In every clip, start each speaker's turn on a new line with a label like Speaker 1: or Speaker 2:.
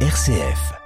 Speaker 1: RCF.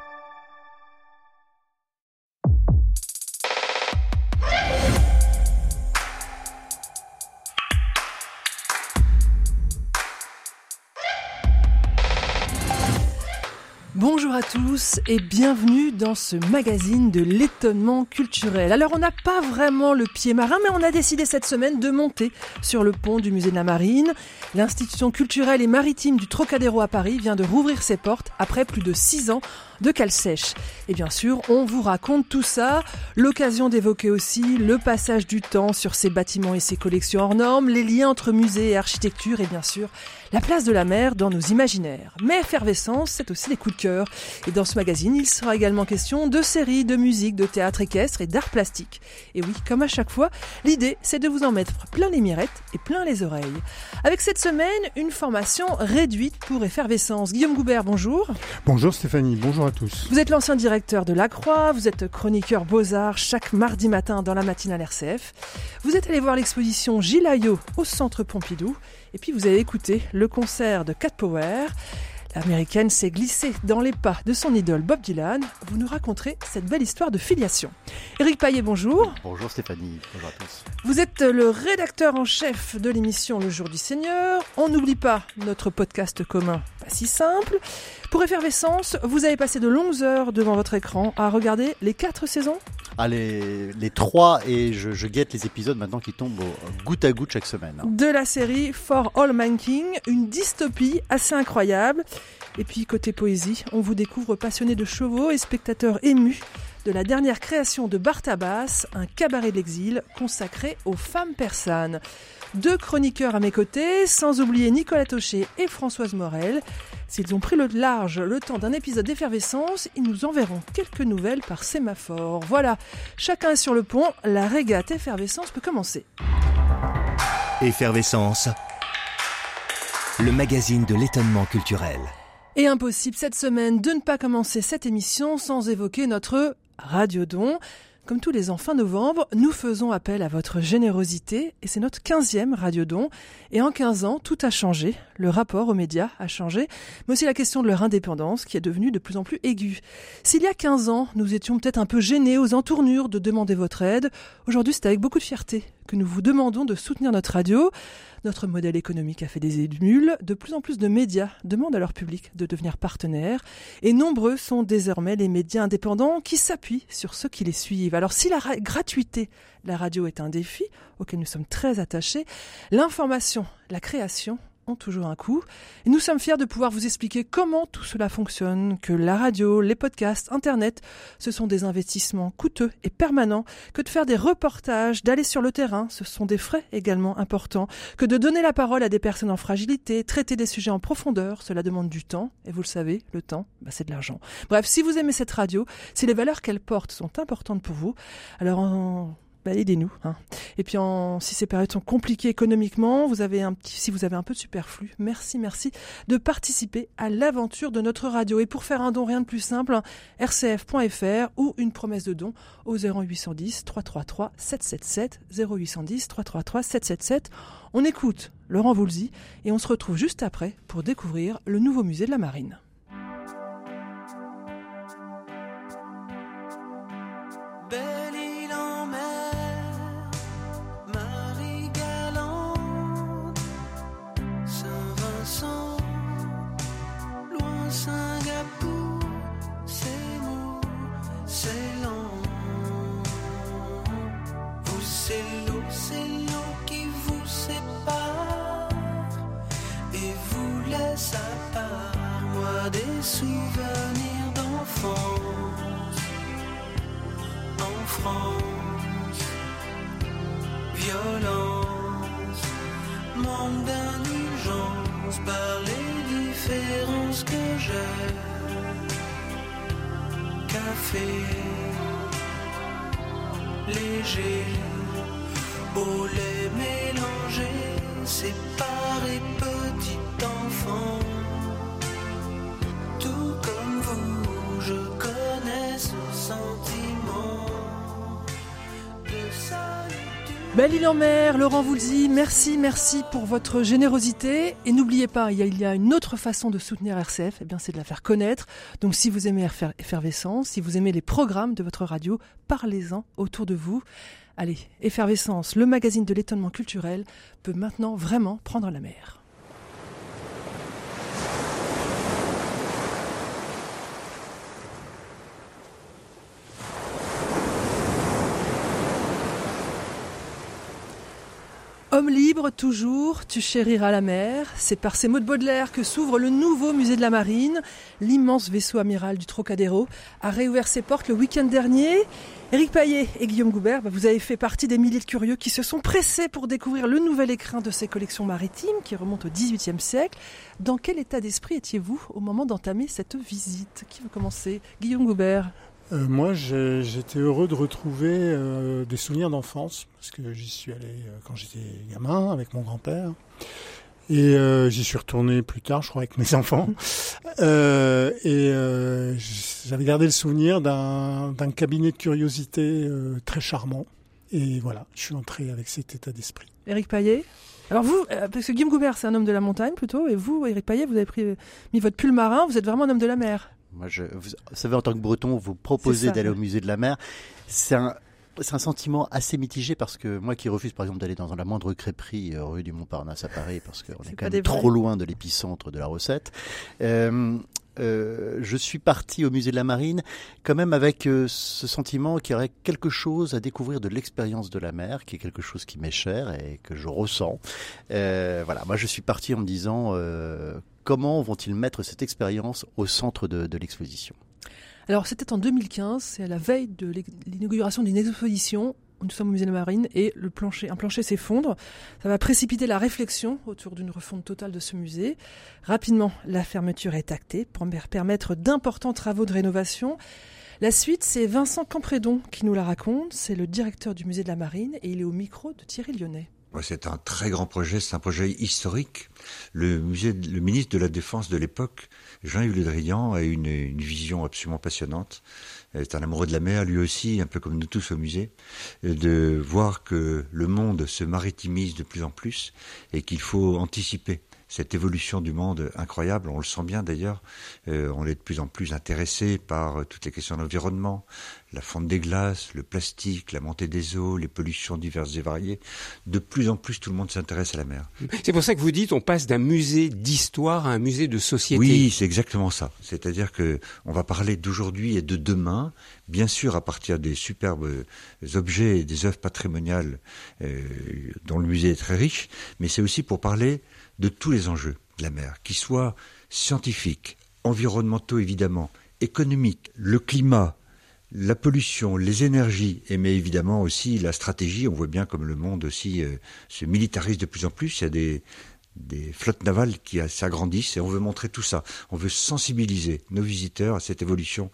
Speaker 2: Tous et bienvenue dans ce magazine de l'étonnement culturel. Alors on n'a pas vraiment le pied marin mais on a décidé cette semaine de monter sur le pont du musée de la Marine. L'institution culturelle et maritime du Trocadéro à Paris vient de rouvrir ses portes après plus de six ans de cale sèche. Et bien sûr, on vous raconte tout ça, l'occasion d'évoquer aussi le passage du temps sur ces bâtiments et ces collections hors normes, les liens entre musée et architecture et bien sûr la place de la mer dans nos imaginaires. Mais effervescence, c'est aussi les coups de cœur. Et dans ce magazine, il sera également question de séries, de musique, de théâtre équestre et d'art plastique. Et oui, comme à chaque fois, l'idée, c'est de vous en mettre plein les mirettes et plein les oreilles. Avec cette semaine, une formation réduite pour effervescence. Guillaume Goubert, bonjour.
Speaker 3: Bonjour Stéphanie, bonjour à tous.
Speaker 2: Vous êtes l'ancien directeur de La Croix, vous êtes chroniqueur Beaux-Arts chaque mardi matin dans la matinale RCF. Vous êtes allé voir l'exposition Gilles au Centre Pompidou. Et puis vous avez écouté le concert de Cat Power. L'américaine s'est glissée dans les pas de son idole Bob Dylan. Vous nous raconterez cette belle histoire de filiation. Éric Paillet, bonjour.
Speaker 4: Bonjour Stéphanie, bonjour à tous.
Speaker 2: Vous êtes le rédacteur en chef de l'émission Le Jour du Seigneur. On n'oublie pas notre podcast commun, pas si simple. Pour Effervescence, vous avez passé de longues heures devant votre écran à regarder les quatre saisons
Speaker 4: ah, les, les trois, et je, je, guette les épisodes maintenant qui tombent au, goutte à goutte chaque semaine.
Speaker 2: De la série For All Manking, une dystopie assez incroyable. Et puis côté poésie, on vous découvre passionné de chevaux et spectateur ému de la dernière création de Bartabas, un cabaret de l'exil consacré aux femmes persanes. Deux chroniqueurs à mes côtés, sans oublier Nicolas Taucher et Françoise Morel. S'ils ont pris le large le temps d'un épisode d'effervescence, ils nous enverront quelques nouvelles par sémaphore. Voilà, chacun est sur le pont, la régate effervescence peut commencer.
Speaker 1: Effervescence, le magazine de l'étonnement culturel.
Speaker 2: Et impossible cette semaine de ne pas commencer cette émission sans évoquer notre Radiodon. Comme tous les ans fin novembre, nous faisons appel à votre générosité et c'est notre 15e Radiodon. Et en 15 ans, tout a changé. Le rapport aux médias a changé, mais aussi la question de leur indépendance qui est devenue de plus en plus aiguë. S'il y a 15 ans, nous étions peut-être un peu gênés aux entournures de demander votre aide, aujourd'hui c'est avec beaucoup de fierté que nous vous demandons de soutenir notre radio. Notre modèle économique a fait des émules. De plus en plus de médias demandent à leur public de devenir partenaires. Et nombreux sont désormais les médias indépendants qui s'appuient sur ceux qui les suivent. Alors si la gratuité la radio est un défi auquel nous sommes très attachés, l'information, la création toujours un coût. Nous sommes fiers de pouvoir vous expliquer comment tout cela fonctionne, que la radio, les podcasts, Internet, ce sont des investissements coûteux et permanents, que de faire des reportages, d'aller sur le terrain, ce sont des frais également importants, que de donner la parole à des personnes en fragilité, traiter des sujets en profondeur, cela demande du temps, et vous le savez, le temps, bah, c'est de l'argent. Bref, si vous aimez cette radio, si les valeurs qu'elle porte sont importantes pour vous, alors bah, aidez-nous. Hein. Et puis, si ces périodes sont compliquées économiquement, vous avez un petit, si vous avez un peu de superflu, merci, merci de participer à l'aventure de notre radio. Et pour faire un don, rien de plus simple, hein, rcf.fr ou une promesse de don au 0810 333 777 0810 333 777. On écoute Laurent Voulzy et on se retrouve juste après pour découvrir le nouveau musée de la Marine. Merci, merci pour votre générosité. Et n'oubliez pas, il y, a, une autre façon de soutenir RCF, eh c'est de la faire connaître. Donc si vous aimez Effervescence, si vous aimez les programmes de votre radio, parlez-en autour de vous. Allez, Effervescence, le magazine de l'étonnement culturel, peut maintenant vraiment prendre la mer. Homme libre, toujours, tu chériras la mer. C'est par ces mots de Baudelaire que s'ouvre le nouveau musée de la marine. L'immense vaisseau amiral du Trocadéro a réouvert ses portes le week-end dernier. Éric Paillet et Guillaume Goubert, bah, vous avez fait partie des milliers de curieux qui se sont pressés pour découvrir le nouvel écrin de ces collections maritimes qui remontent au XVIIIe siècle. Dans quel état d'esprit étiez-vous au moment d'entamer cette visite? Qui veut commencer? Guillaume Goubert
Speaker 3: Euh, moi, j'étais heureux de retrouver euh, des souvenirs d'enfance, parce que j'y suis allé euh, quand j'étais gamin avec mon grand-père. Et j'y suis retourné plus tard, je crois, avec mes enfants. Et j'avais gardé le souvenir d'un cabinet de curiosité très charmant. Et voilà, je suis entré avec cet état d'esprit.
Speaker 2: Éric Paillet? Alors vous, parce que Guillaume Goubert c'est un homme de la montagne plutôt, et vous, Éric Paillet, vous avez pris, mis votre pull marin, vous êtes vraiment un homme de la mer.
Speaker 4: Moi, je, vous savez, en tant que breton, vous proposez d'aller au musée de la mer. C'est un, c'est un sentiment assez mitigé parce que moi qui refuse par exemple d'aller dans la moindre crêperie euh, rue du Montparnasse à Paris parce qu'on est quand même trop loin de l'épicentre de la recette. Euh, euh, je suis parti au musée de la marine quand même avec euh, ce sentiment qu'il y aurait quelque chose à découvrir de l'expérience de la mer, qui est quelque chose qui m'est cher et que je ressens. Voilà, moi je suis parti en me disant comment vont-ils mettre cette expérience au centre de, l'exposition?
Speaker 2: Alors c'était en 2015, c'est à la veille de l'inauguration d'une exposition. Nous sommes au musée de la marine et le plancher, un plancher s'effondre. Ça va précipiter la réflexion autour d'une refonte totale de ce musée. Rapidement, la fermeture est actée pour permettre d'importants travaux de rénovation. La suite, c'est Vincent Campredon qui nous la raconte. C'est le directeur du musée de la marine et il est au micro de Thierry Lyonnais.
Speaker 5: C'est un très grand projet, c'est un projet historique. Le, musée, le ministre de la Défense de l'époque, Jean-Yves Le Drian, a une, une vision absolument passionnante. C'est un amoureux de la mer, lui aussi, un peu comme nous tous au musée, de voir que le monde se maritimise de plus en plus et qu'il faut anticiper cette évolution du monde incroyable. On le sent bien d'ailleurs. Euh, on est de plus en plus intéressé par euh, toutes les questions d'environnement, la fonte des glaces, le plastique, la montée des eaux, les pollutions diverses et variées. De plus en plus, tout le monde s'intéresse à la mer.
Speaker 6: C'est pour ça que vous dites on passe d'un musée d'histoire à un musée de société.
Speaker 5: Oui, c'est exactement ça. C'est-à-dire que on va parler d'aujourd'hui et de demain, bien sûr à partir des superbes objets et des œuvres patrimoniales euh, dont le musée est très riche, mais c'est aussi pour parler de tous les enjeux de la mer, qu'ils soient scientifiques, environnementaux évidemment, économiques, le climat, la pollution, les énergies, et mais évidemment aussi la stratégie. On voit bien comme le monde aussi euh, se militarise de plus en plus. Il y a des, flottes navales qui s'agrandissent et on veut montrer tout ça. On veut sensibiliser nos visiteurs à cette évolution.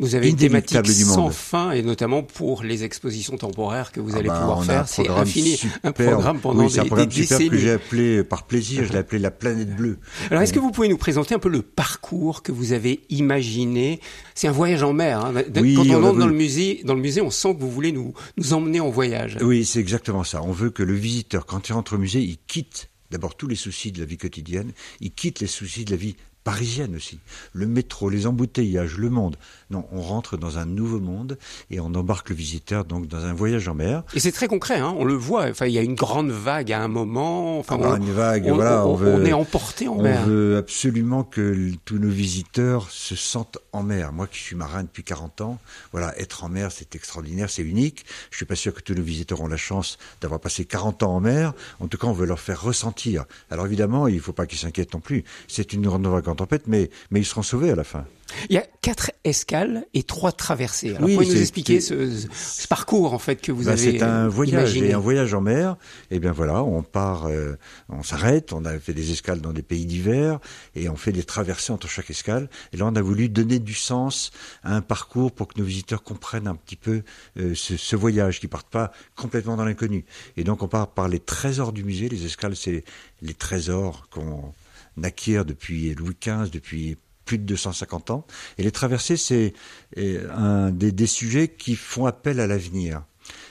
Speaker 6: Vous avez une thématique sans fin et notamment pour les expositions temporaires que vous
Speaker 5: Ah
Speaker 6: allez
Speaker 5: bah,
Speaker 6: pouvoir faire. C'est infini. Un programme pendant
Speaker 5: oui, c'est un
Speaker 6: des,
Speaker 5: programme
Speaker 6: des
Speaker 5: superbe que j'ai appelé par plaisir, je l'ai appelé la planète bleue.
Speaker 6: Alors, est-ce que vous pouvez nous présenter un peu le parcours que vous avez imaginé? C'est un voyage en mer. Hein.
Speaker 5: Oui,
Speaker 6: Quand on
Speaker 5: on
Speaker 6: entre dans le musée, dans le musée, on sent que vous voulez nous nous emmener en voyage.
Speaker 5: Oui, c'est exactement ça. On veut que le visiteur, quand il rentre au musée, il quitte d'abord tous les soucis de la vie quotidienne, il quitte les soucis de la vie parisienne aussi. Le métro, les embouteillages, le monde. Non, on rentre dans un nouveau monde et on embarque le visiteur donc dans un voyage en mer.
Speaker 6: Et c'est très concret. Hein. On le voit. Enfin, il y a une grande vague à un moment. Enfin,
Speaker 5: Ah bah,
Speaker 6: on,
Speaker 5: une vague,
Speaker 6: on-
Speaker 5: voilà,
Speaker 6: on-
Speaker 5: on veut-
Speaker 6: on est emporté en
Speaker 5: On
Speaker 6: mer.
Speaker 5: veut absolument que tous nos visiteurs se sentent en mer. Moi qui suis marin depuis 40 ans, voilà, être en mer, c'est extraordinaire, c'est unique. Je suis pas sûr que tous nos visiteurs ont la chance d'avoir passé 40 ans en mer. En tout cas, on veut leur faire ressentir. Alors évidemment, il faut pas qu'ils s'inquiètent non plus. C'est une grande vague en tempête, mais, mais ils seront sauvés à la fin.
Speaker 6: Il y a quatre escales et trois traversées. Alors,
Speaker 5: Oui,
Speaker 6: pouvez nous expliquer ce, ce parcours en fait que vous
Speaker 5: Bah,
Speaker 6: avez
Speaker 5: c'est un
Speaker 6: euh,
Speaker 5: voyage
Speaker 6: imaginé
Speaker 5: et un voyage en mer. Et bien voilà, on part, euh, on s'arrête, on a fait des escales dans des pays divers et on fait des traversées entre chaque escale. Et là, on a voulu donner du sens à un parcours pour que nos visiteurs comprennent un petit peu euh, ce, ce voyage, qu'ils partent pas complètement dans l'inconnu. Et donc, on part par les trésors du musée. Les escales, c'est les trésors qu'on acquiert depuis Louis XV, depuis plus de 250 ans. Et les traversées, c'est euh, un des, sujets qui font appel à l'avenir.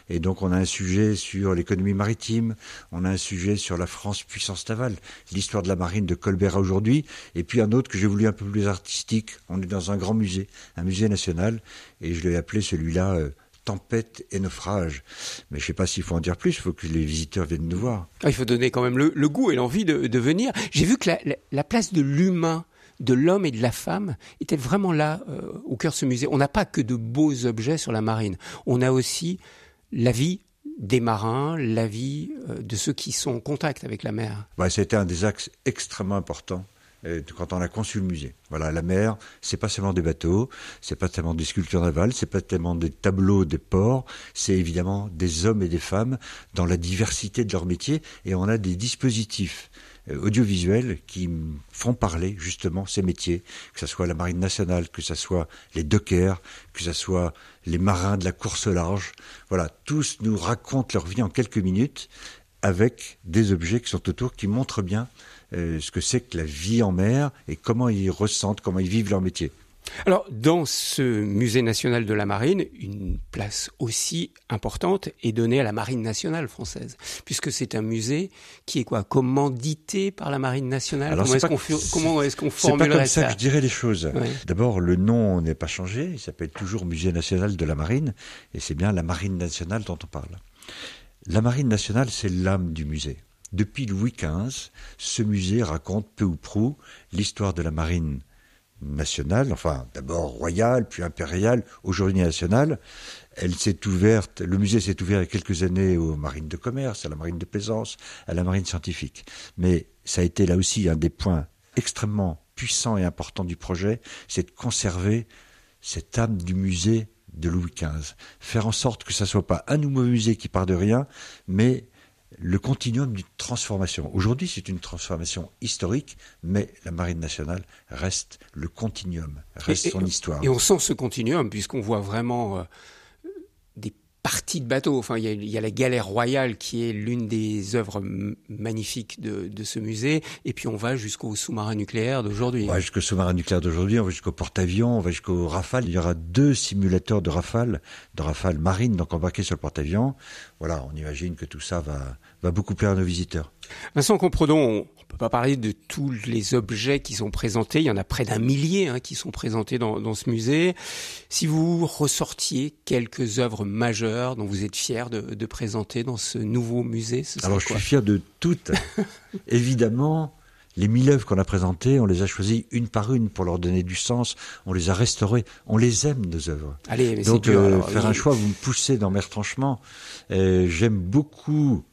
Speaker 5: Et donc on a un sujet sur l'économie maritime, on a un sujet sur la France puissance navale, l'histoire de la marine de Colbert aujourd'hui, et puis un autre que j'ai voulu un peu plus artistique. On est dans un grand musée, un musée national, et je l'ai appelé celui-là euh, Tempête et naufrage. Mais je ne sais pas s'il faut en dire plus, il faut que les visiteurs viennent nous voir.
Speaker 6: Ah, il faut donner quand même le, goût et l'envie de, venir. J'ai vu que la, la place de l'humain de l'homme et de la femme était vraiment là euh, au cœur de ce musée. On n'a pas que de beaux objets sur la marine, on a aussi la vie des marins, la vie euh, de ceux qui sont en contact avec la mer.
Speaker 5: C'était un des axes extrêmement importants euh, quand on a conçu le musée. Voilà, la mer, c'est pas seulement des bateaux, c'est pas tellement des sculptures navales, c'est pas tellement des tableaux des ports, c'est évidemment des hommes et des femmes dans la diversité de leur métier, et on a des dispositifs audiovisuels qui font parler justement ces métiers, que ce soit la marine nationale, que ce soit les dockers, que ce soit les marins de la course large. Voilà, tous nous racontent leur vie en quelques minutes avec des objets qui sont autour, qui montrent bien euh, ce que c'est que la vie en mer et comment ils ressentent, comment ils vivent leur métier.
Speaker 6: Alors, dans ce musée national de la marine, une place aussi importante est donnée à la marine nationale française, puisque c'est un musée qui est quoi commandité par la marine nationale?
Speaker 5: Alors,
Speaker 6: comment est-ce qu'on, fu- comment qu'on
Speaker 5: C'est pas comme ça,
Speaker 6: ça?
Speaker 5: que je dirais les choses.
Speaker 6: Ouais.
Speaker 5: D'abord, le nom n'est pas changé, il s'appelle toujours Musée national de la marine, et c'est bien la marine nationale dont on parle. La marine nationale, c'est l'âme du musée. Depuis Louis XV, ce musée raconte peu ou prou l'histoire de la marine nationale, enfin d'abord royale, puis impériale, aujourd'hui nationale. Elle s'est ouverte, le musée s'est ouvert il y a quelques années aux marines de commerce, à la marine de plaisance, à la marine scientifique. Mais ça a été là aussi un des points extrêmement puissants et importants du projet, c'est de conserver cette âme du musée de Louis XV. Faire en sorte que ça soit pas un nouveau musée qui part de rien, mais le continuum d'une transformation. Aujourd'hui, c'est une transformation historique, mais la Marine nationale reste le continuum, reste
Speaker 6: Et- et-
Speaker 5: son histoire.
Speaker 6: Et on sent ce continuum, puisqu'on voit vraiment parties de bateaux. Enfin, il y, a, il y a la galère royale qui est l'une des œuvres magnifiques de, de ce musée, et puis on va jusqu'au sous-marin nucléaire d'aujourd'hui.
Speaker 5: On va jusqu'au sous-marin nucléaire d'aujourd'hui, on va jusqu'au porte-avions, on va jusqu'au Rafale. Il y aura deux simulateurs de Rafale, de Rafale marine, donc embarqués sur le porte-avions. Voilà, on imagine que tout ça va, va beaucoup plaire à nos visiteurs.
Speaker 6: Vincent Compredon, on ne peut pas parler de tous les objets qui sont présentés. Il y en a près d'un millier hein, qui sont présentés dans, dans ce musée. Si vous ressortiez quelques œuvres majeures dont vous êtes fier de, de présenter dans ce nouveau musée, ce serait
Speaker 5: Alors je suis fier de toutes. Évidemment, les mille œuvres qu'on a présentées, on les a choisies une par une pour leur donner du sens. On les a restaurées. On les aime, nos œuvres.
Speaker 6: Allez, mais
Speaker 5: Donc
Speaker 6: dur.
Speaker 5: euh,
Speaker 6: alors.
Speaker 5: faire un choix, vous me poussez dans mes retranchements. Euh, J'aime beaucoup,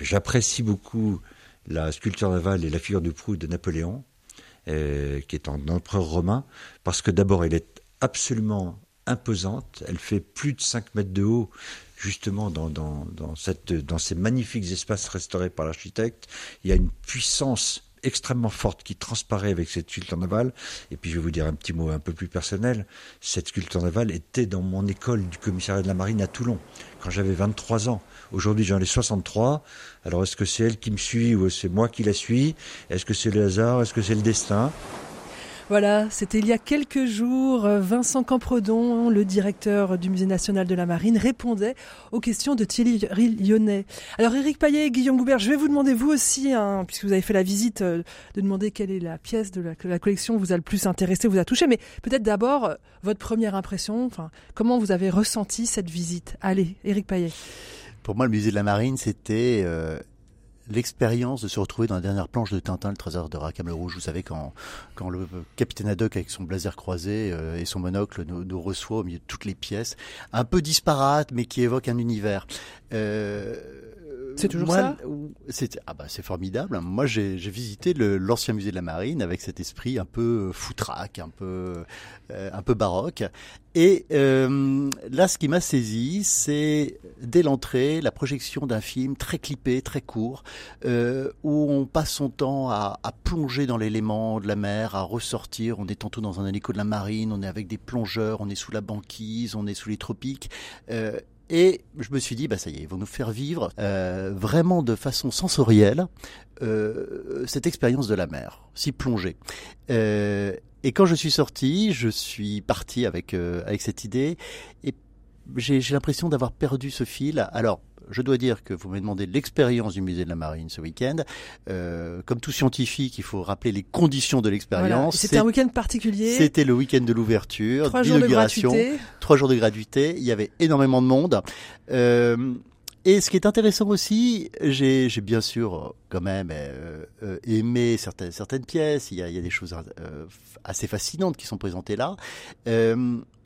Speaker 5: j'apprécie beaucoup la sculpture navale et la figure de proue de Napoléon, euh, qui est un empereur romain, parce que d'abord elle est absolument imposante, elle fait plus de 5 mètres de haut, justement dans, dans ces magnifiques espaces restaurés par l'architecte. Il y a une puissance extrêmement forte qui transparaît avec cette sculpture navale. Et puis je vais vous dire un petit mot un peu plus personnel. Cette sculpture navale était dans mon école du commissariat de la marine à Toulon, quand j'avais 23 ans. Aujourd'hui j'en ai 63. Alors est-ce que c'est elle qui me suit ou c'est moi qui la suis? Est-ce que c'est le hasard? Est-ce que c'est le destin?
Speaker 2: Voilà, c'était il y a quelques jours. euh, Vincent Campredon, le directeur du Musée national de la marine, répondait aux questions de Thierry Lyonnais. Alors Éric Payet et Guillaume Goubert, je vais vous demander vous aussi, hein, puisque vous avez fait la visite, euh, de demander quelle est la pièce de la, que la collection vous a le plus intéressé, vous a touché. Mais peut-être d'abord euh, votre première impression. Enfin, comment vous avez ressenti cette visite? Allez, Éric Payet.
Speaker 4: Pour moi, le musée de la marine, c'était euh, l'expérience de se retrouver dans la dernière planche de Tintin, le trésor de Rackham Rouge. Vous savez, quand, quand le capitaine Haddock, avec son blazer croisé euh, et son monocle, nous, reçoit au milieu de toutes les pièces, un peu disparate, mais qui évoque un univers. Euh,
Speaker 2: C'est toujours
Speaker 4: moi,
Speaker 2: ça
Speaker 4: c'est, ah bah, c'est formidable. Moi, j'ai, visité l'ancien musée de la marine avec cet esprit un peu foutraque, un peu, euh, un peu baroque. Et euh, là, ce qui m'a saisi, c'est dès l'entrée la projection d'un film très clippé, très court, euh, où on passe son temps à, à plonger dans l'élément de la mer, à ressortir. On est tantôt dans un hélico de la marine, on est avec des plongeurs, on est sous la banquise, on est sous les tropiques. Et je me suis dit, bah ça y est, ils vont nous faire vivre euh, vraiment de façon sensorielle euh, cette expérience de la mer, s'y plonger. Euh, et quand je suis sorti, je suis parti avec euh, avec cette idée. Et j'ai l'impression d'avoir perdu ce fil. Alors, je dois dire que vous m'avez demandé l'expérience du musée de la Marine ce week-end. Euh, comme tout scientifique, il faut rappeler les conditions de
Speaker 2: Voilà.
Speaker 4: l'expérience.
Speaker 2: C'était un week-end particulier.
Speaker 4: C'était le week-end de l'ouverture,
Speaker 2: Trois jours de
Speaker 4: d'inauguration,
Speaker 2: gratuité.
Speaker 4: trois jours de gratuité. Il y avait énormément de monde. Euh, et ce qui est intéressant aussi, j'ai bien sûr quand même euh, euh, aimé certaines certaines pièces. Il y a, il y a des choses euh, assez fascinantes qui sont présentées là.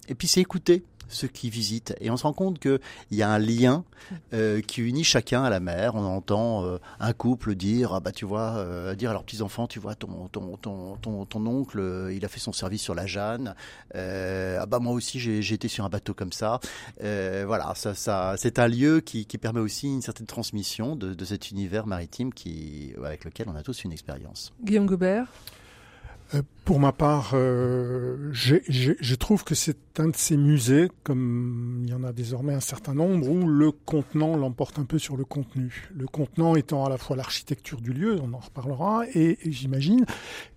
Speaker 4: Et puis c'est écouter ceux qui visitent et on se rend compte que il y a un lien euh, qui unit chacun à la mer. On entend euh, un couple dire ah bah tu vois euh, dire à leurs petits enfants tu vois ton ton ton ton, ton oncle euh, il a fait son service sur la Jeanne euh, ah bah moi aussi j'ai été sur un bateau comme ça euh, voilà ça ça c'est un lieu qui qui permet aussi une certaine transmission de de cet univers maritime qui avec lequel on a tous une expérience.
Speaker 2: Guillaume Gobert?
Speaker 3: Pour ma part, euh, j'ai- je trouve que c'est un de ces musées, comme il y en a désormais un certain nombre, où le contenant l'emporte un peu sur le contenu. Le contenant étant à la fois l'architecture du lieu, on en reparlera, et, et j'imagine,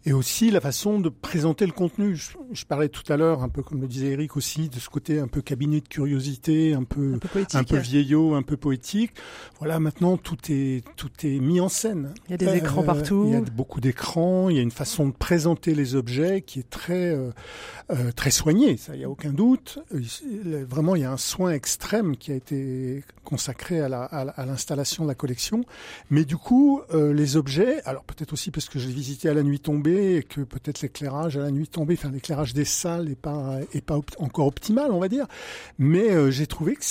Speaker 3: et aussi la façon de présenter le contenu. Je, je parlais tout à l'heure, un peu comme le disait Eric aussi, de ce côté un peu cabinet de curiosité, un peu
Speaker 2: Un peu poétique.
Speaker 3: un peu vieillot, un peu poétique. Voilà, maintenant tout est tout est mis en scène.
Speaker 2: Il y a des écrans partout.
Speaker 3: Il y a beaucoup d'écrans. Il y a une façon de présenter les objets qui est très euh, euh, très soignée. Ça, il y a aucun doute. Euh, Vraiment, il y a un soin extrême qui a été consacré à la à, la- à l'installation de la collection. Mais du coup, euh, les objets. Alors peut-être aussi parce que je l'ai visité à la nuit tombée et que peut-être l'éclairage à la nuit tombée, enfin l'éclairage des salles est pas encore optimal, on va dire. Mais euh, j'ai trouvé que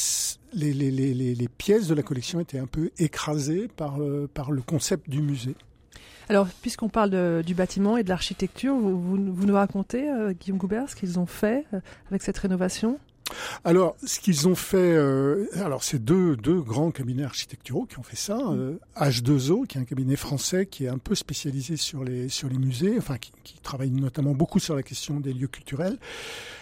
Speaker 3: les, pièces de la collection étaient un peu écrasées par le concept du musée.
Speaker 2: Alors, puisqu'on parle de- du bâtiment et de l'architecture, vous, vous, vous nous racontez, euh, Guillaume Goubert, ce qu'ils ont fait euh, avec cette rénovation?
Speaker 3: Alors, ce qu'ils ont fait, euh, alors c'est deux, deux grands cabinets architecturaux qui ont fait ça. Euh, H2O, qui est un cabinet français qui est un peu spécialisé sur les sur les musées, enfin qui, qui travaille notamment beaucoup sur la question des lieux culturels,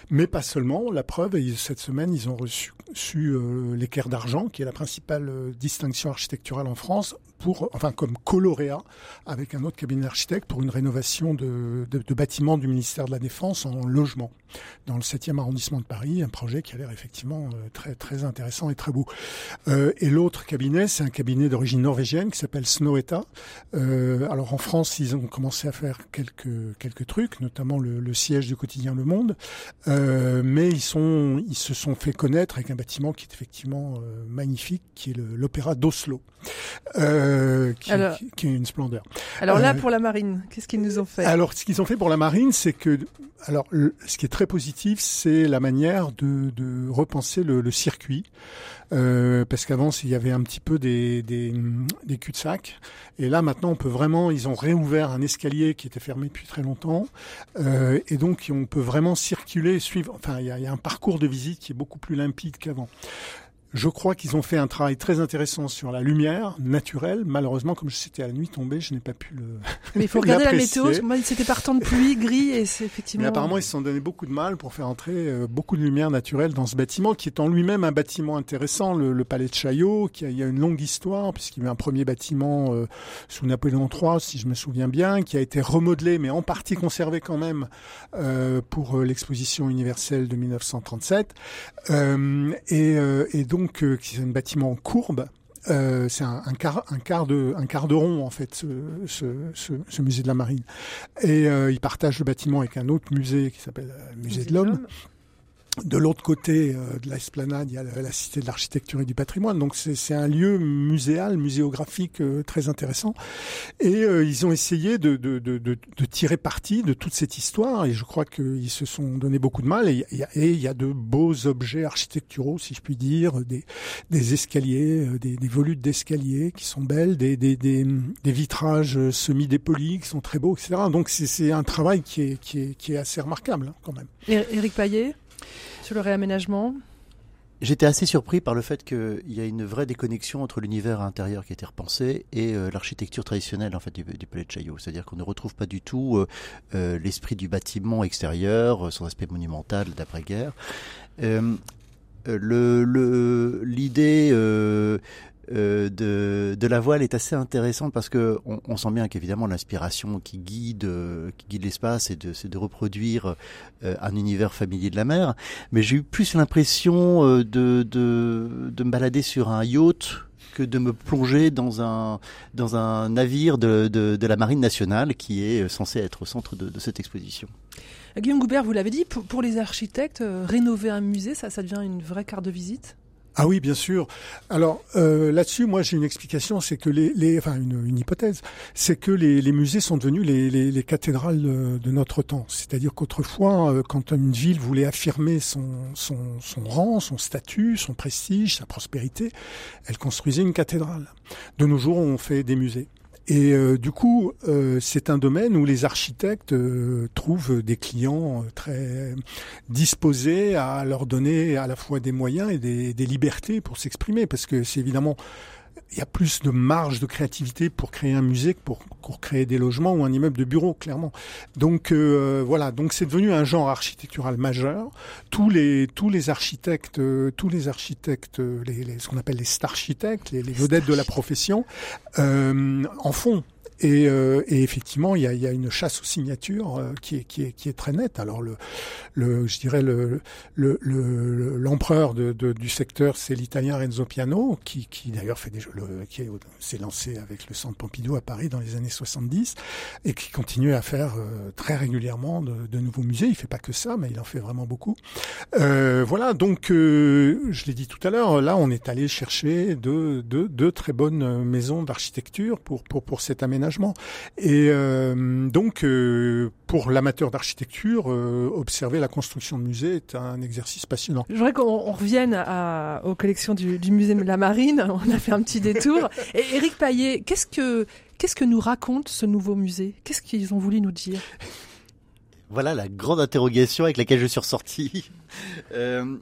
Speaker 3: mais pas seulement. La preuve, ils- cette semaine, ils ont reçu, reçu euh, l'équerre d'argent, qui est la principale distinction architecturale en France, pour, enfin comme coloréat, avec un autre cabinet d'architectes pour une rénovation de, de, de bâtiments du ministère de la Défense en logement dans le 7e arrondissement de Paris, un projet qui a l'air effectivement euh, très très intéressant et très beau. Euh, et l'autre cabinet, c'est un cabinet d'origine norvégienne qui s'appelle Snoweta. Euh, alors en France, ils ont commencé à faire quelques quelques trucs, notamment le, le siège du quotidien Le Monde, Euh, mais ils sont ils se sont fait connaître avec un bâtiment qui est effectivement euh, magnifique, qui est l'opéra d'Oslo, euh, qui,
Speaker 2: Alors-
Speaker 3: qui- qui est une splendeur.
Speaker 2: Alors là,
Speaker 3: Euh,
Speaker 2: pour la marine, qu'est-ce qu'ils nous ont fait?
Speaker 3: Alors, ce qu'ils ont fait pour la marine, c'est que, alors, le- ce qui est très positif, c'est la manière de, de repenser le, le circuit, Euh, parce qu'avant, il y avait un petit peu des, des, des cul-de-sac, et là, maintenant, on peut vraiment, ils ont réouvert un escalier qui était fermé depuis très longtemps, euh, et donc on peut vraiment circuler, suivre. Enfin, il y a, y a un parcours de visite qui est beaucoup plus limpide qu'avant. Je crois qu'ils ont fait un travail très intéressant sur la lumière naturelle. Malheureusement, comme c'était à la nuit tombée, je n'ai pas pu le,
Speaker 2: Mais il faut regarder la météo. Moi, c'était par temps de pluie, gris, et c'est effectivement.
Speaker 3: Mais apparemment, ils se sont donné beaucoup de mal pour faire entrer euh, beaucoup de lumière naturelle dans ce bâtiment, qui est en lui-même un bâtiment intéressant, le, le palais de Chaillot, qui a, il y a une longue histoire, puisqu'il y avait un premier bâtiment euh, sous Napoléon III, si je me souviens bien, qui a été remodelé, mais en partie conservé quand même euh, pour l'exposition universelle de 1937. Euh, et, euh, et donc, euh, c'est un bâtiment en courbe. Euh, c'est un, quart, un quart de, un quart de rond en fait, ce, musée de la marine. Et euh, il partage le bâtiment avec un autre musée qui s'appelle euh, Musée de l'Homme. De l'autre côté euh, de l'esplanade, il y a la, Cité de l'Architecture et du Patrimoine. Donc c'est un lieu muséal, muséographique euh, très intéressant. Et euh, ils ont essayé de, de, de, de, tirer parti de toute cette histoire. Et je crois qu'ils se sont donné beaucoup de mal. Et il y a, de beaux objets architecturaux, si je puis dire, des, des escaliers, des, des volutes d'escaliers qui sont belles, des, des, des, vitrages semi-dépolis qui sont très beaux, etc. Donc c'est un travail qui est, qui est, qui est assez remarquable hein, quand même.
Speaker 2: Éric Paillet, sur le réaménagement.
Speaker 4: J'étais assez surpris par le fait qu'il y a une vraie déconnexion entre l'univers intérieur qui a été repensé et euh, l'architecture traditionnelle en fait du, palais de Chaillot. C'est-à-dire qu'on ne retrouve pas du tout euh, euh, l'esprit du bâtiment extérieur, son aspect monumental d'après-guerre. L'idée euh, de, la voile est assez intéressante parce que on, sent bien qu'évidemment l'inspiration qui guide euh, guide l'espace c'est de, de reproduire euh, un univers familier de la mer. Mais j'ai eu plus l'impression de, de me balader sur un yacht que de me plonger dans un dans un navire de, de, la marine nationale qui est censé être au centre de, cette exposition.
Speaker 2: Guillaume Goubert, vous l'avez dit, pour, les architectes, rénover un musée, ça, ça devient une vraie carte de visite?
Speaker 3: Ah oui, bien sûr. Alors euh, là-dessus, moi j'ai une explication, c'est que les, enfin une, hypothèse, c'est que les, musées sont devenus les, les, les cathédrales de, de notre temps. C'est-à-dire qu'autrefois, euh, quand une ville voulait affirmer son, son, son rang, son statut, son prestige, sa prospérité, elle construisait une cathédrale. De nos jours, on fait des musées. Et euh, du coup, euh, c'est un domaine où les architectes euh, trouvent des clients euh, très disposés à leur donner à la fois des moyens et des, des libertés pour s'exprimer, parce que c'est évidemment il y a plus de marge de créativité pour créer un musée que pour, pour créer des logements ou un immeuble de bureau, clairement. Donc euh, voilà, donc c'est devenu un genre architectural majeur. Tous les tous les architectes, euh, tous les architectes, euh, les, les- ce qu'on appelle les starchitectes, les, les vedettes de la profession, euh, en font. Et, euh, et effectivement, il y a, y a une chasse aux signatures euh, qui, est, qui, est, qui est très nette. Alors, le, le, je dirais le, le, le- l'empereur de, de- du secteur, c'est l'italien Renzo Piano, qui, qui d'ailleurs fait des jeux, le- qui est- s'est lancé avec le Centre Pompidou à Paris dans les années 70 et qui continue à faire euh, très régulièrement de, de nouveaux musées. Il fait pas que ça, mais il en fait vraiment beaucoup. Euh, voilà, donc euh, je l'ai dit tout à l'heure, là on est allé chercher deux, deux, deux très bonnes euh, maisons d'architecture pour, pour, pour cet aménagement. Et euh, donc euh, pour l'amateur d'architecture, euh, observer la construction de musées est un exercice passionnant.
Speaker 2: Je voudrais qu'on on revienne à, aux collections du, du musée de la Marine. On a fait un petit détour. Et Éric Paillet, qu'est-ce que qu'est-ce que nous raconte ce nouveau musée? Qu'est-ce qu'ils ont voulu nous dire?
Speaker 4: Voilà la grande interrogation avec laquelle je suis ressorti. Euh,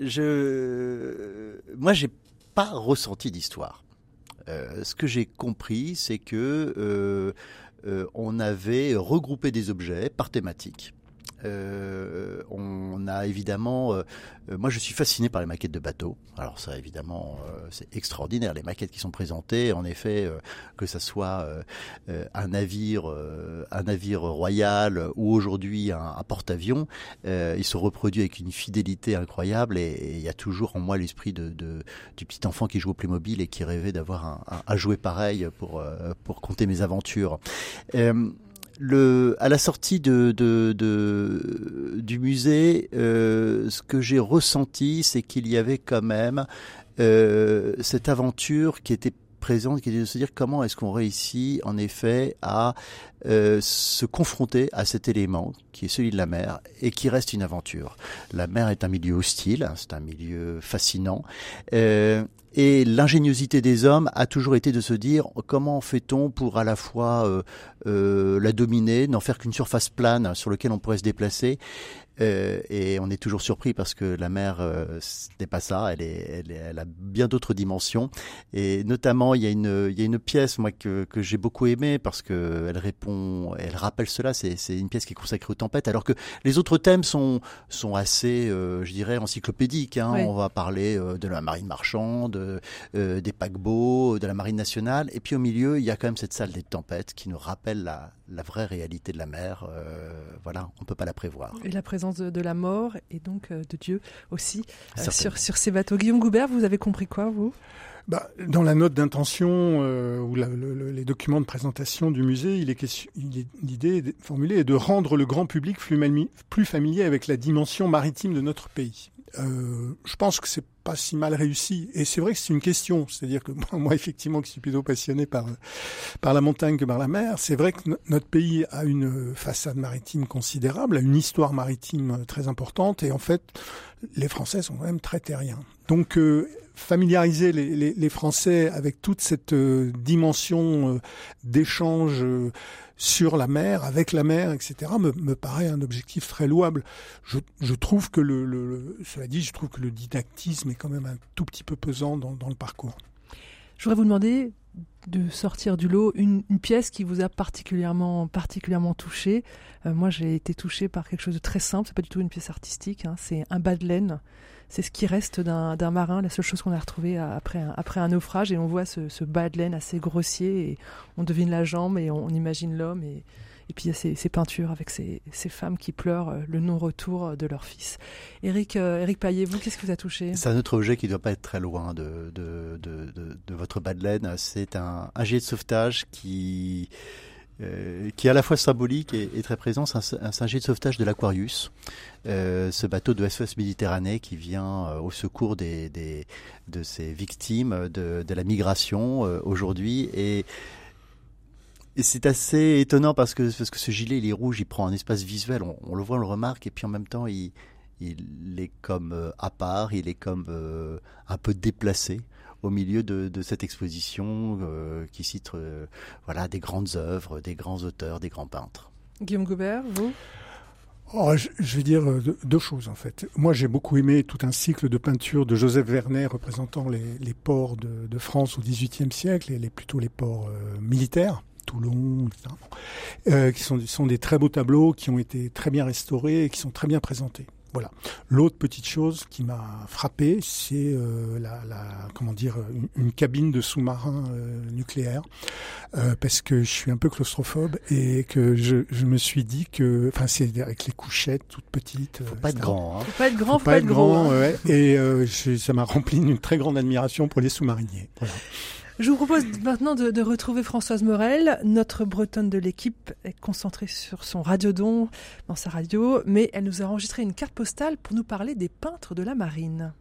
Speaker 4: je, moi, j'ai pas ressenti d'histoire. Euh, ce que j'ai compris, c'est que euh, euh, on avait regroupé des objets par thématique. Euh, on a évidemment, euh, euh, moi je suis fasciné par les maquettes de bateaux. Alors ça évidemment c'est extraordinaire les maquettes qui sont présentées. En effet, que ça soit un navire, un navire royal ou aujourd'hui un, porte-avions, ils sont reproduits avec une fidélité incroyable et il y a toujours en moi l'esprit de, du petit enfant qui joue au Playmobil et qui rêvait d'avoir un, un, jouet pareil pour pour compter mes aventures. Le, à la sortie de, de, de- du musée, euh, ce que j'ai ressenti, c'est qu'il y avait quand même euh, cette aventure qui était présente, qui était de se dire comment est-ce qu'on réussit en effet à euh, se confronter à cet élément qui est celui de la mer et qui reste une aventure. La mer est un milieu hostile, hein, c'est un milieu fascinant. Euh, et l'ingéniosité des hommes a toujours été de se dire comment fait-on pour à la fois euh, euh, la dominer, n'en faire qu'une surface plane sur laquelle on pourrait se déplacer. Euh, et on est toujours surpris parce que la mer euh, ce n'est pas ça, elle, est, elle, est- elle a bien d'autres dimensions. Et notamment, il y a une, il y a une pièce moi que, que j'ai beaucoup aimée parce que elle répond, elle rappelle cela. C'est, c'est une pièce qui est consacrée aux tempêtes, alors que les autres thèmes sont sont assez, euh, je dirais, encyclopédiques. Hein.
Speaker 2: Oui.
Speaker 3: On va parler de la marine marchande, des paquebots, de la marine nationale, et puis au milieu, il y a quand même cette salle des tempêtes qui nous rappelle la, la vraie réalité de la mer. Euh, voilà, on peut pas la prévoir.
Speaker 2: Et la présence de, de la mort et donc euh, de Dieu aussi euh, sur, sur ces bateaux. Guillaume Goubert, vous avez compris quoi, vous?
Speaker 3: Bah, dans la note d'intention euh, ou la- le- le- les documents de présentation du musée, il est question, l'idée est formulée est de rendre le grand public plus, familier avec la dimension maritime de notre pays. Euh, je pense que c'est pas si mal réussi. Et c'est vrai que c'est une question. C'est-à-dire que moi, effectivement, qui suis plutôt passionné par, par la montagne que par la mer, c'est vrai que no- notre pays a une façade maritime considérable, a une histoire maritime très importante. Et en fait, les Français sont quand même très terriens. Donc, euh, familiariser les, Français avec toute cette euh, dimension euh, d'échange euh, sur la mer, avec la mer, etc., me, paraît un objectif très louable. Je, trouve que le, cela dit, je trouve que le didactisme est quand même un tout petit peu pesant dans, le parcours.
Speaker 2: Je voudrais vous demander de sortir du lot une, pièce qui vous a particulièrement, particulièrement touché. Euh, moi, j'ai été touchée par quelque chose de très simple. C'est pas du tout une pièce artistique. hein, c'est un bas de laine. C'est ce qui reste d'un marin, la seule chose qu'on a retrouvée après un, après un naufrage. Et on voit ce, ce bas de laine assez grossier. Et on devine la jambe et on, imagine l'homme. Et, puis il y a ces, peintures avec ces, femmes qui pleurent euh, le non-retour de leur fils. Eric, euh, Eric Paillet, vous, qu'est-ce qui vous a touché?
Speaker 4: C'est un autre objet qui ne doit pas être très loin de, de, de, de, de votre bas de laine. C'est un gilet de sauvetage qui, euh, qui est à la fois symbolique et, très présent. C'est un, un de sauvetage de l'Aquarius, euh, ce bateau de SOS Méditerranée qui vient euh, au secours des, de ces victimes de, la migration aujourd'hui. Et, c'est assez étonnant parce que, parce que ce gilet, il est rouge, il prend un espace visuel, on, on le voit, on le remarque, et puis en même temps, il, il est comme à part, il est comme un peu déplacé au milieu de, de cette exposition euh, qui cite euh, voilà des grandes œuvres, des grands auteurs, des grands peintres.
Speaker 2: Guillaume Goubert, vous?
Speaker 3: Oh, je, je vais dire euh, deux, deux choses en fait. Moi, j'ai beaucoup aimé tout un cycle de peintures de Joseph Vernet représentant les, les ports de, de France au XVIIIe siècle, et les, plutôt les ports euh, militaires, Toulon, etc. Euh, qui sont, sont des très beaux tableaux qui ont été très bien restaurés et qui sont très bien présentés. Voilà. L'autre petite chose qui m'a frappé, c'est euh, la, la, comment dire, une, une cabine de sous-marin euh, nucléaire, euh, parce que je suis un peu claustrophobe et que je, je me suis dit que, enfin, c'est avec les couchettes toutes petites.
Speaker 4: Faut
Speaker 3: euh,
Speaker 4: pas être grand. Hein.
Speaker 2: Faut pas être grand,
Speaker 3: Faut pas être grand,
Speaker 2: hein.
Speaker 3: ouais. Et euh, je- ça m'a rempli d'une très grande admiration pour les sous-mariniers. Voilà.
Speaker 2: Je vous propose maintenant de, retrouver Françoise Morel. Notre bretonne de l'équipe est concentrée sur son radiodon dans sa radio, mais elle nous a enregistré une carte postale pour nous parler des peintres de la marine.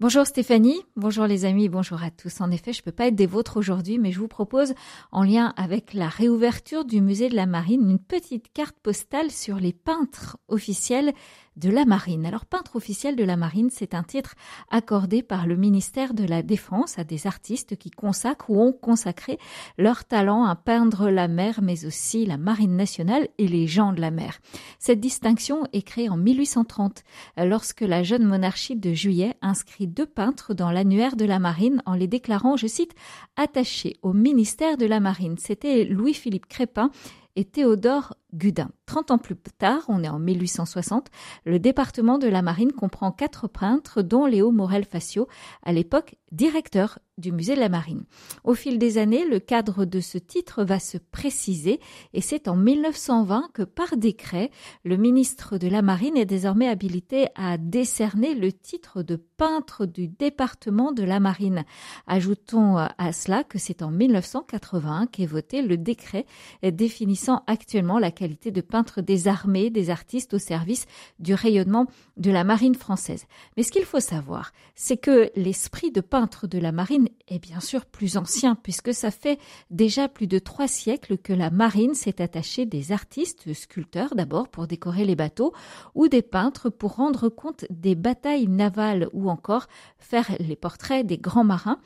Speaker 7: Bonjour Stéphanie, bonjour les amis, bonjour à tous. En effet, je ne peux pas être des vôtres aujourd'hui, mais je vous propose, en lien avec la réouverture du musée de la marine, une petite carte postale sur les peintres officiels de la marine. Alors, peintre officiel de la marine, c'est un titre accordé par le ministère de la Défense à des artistes qui consacrent ou ont consacré leur talent à peindre la mer, mais aussi la marine nationale et les gens de la mer. Cette distinction est créée en 1830 lorsque la jeune monarchie de Juillet inscrit deux peintres dans l'annuaire de la marine en les déclarant, je cite, attachés au ministère de la marine. C'était Louis-Philippe Crépin et Théodore Gudin. Trente ans plus tard, on est en 1860, le département de la marine comprend quatre peintres, dont Léo Morel-Facio, à l'époque directeur du musée de la marine. Au fil des années, le cadre de ce titre va se préciser et c'est en 1920 que par décret, le ministre de la marine est désormais habilité à décerner le titre de peintre du département de la marine. Ajoutons à cela que c'est en 1981 qu'est voté le décret définissant actuellement la qualité de peintre des armées, des artistes au service du rayonnement de la marine française. Mais ce qu'il faut savoir, c'est que l'esprit de peintre de la marine est bien sûr plus ancien, puisque ça fait déjà plus de trois siècles que la marine s'est attachée des artistes, sculpteurs d'abord pour décorer les bateaux, ou des peintres pour rendre compte des batailles navales ou encore faire les portraits des grands marins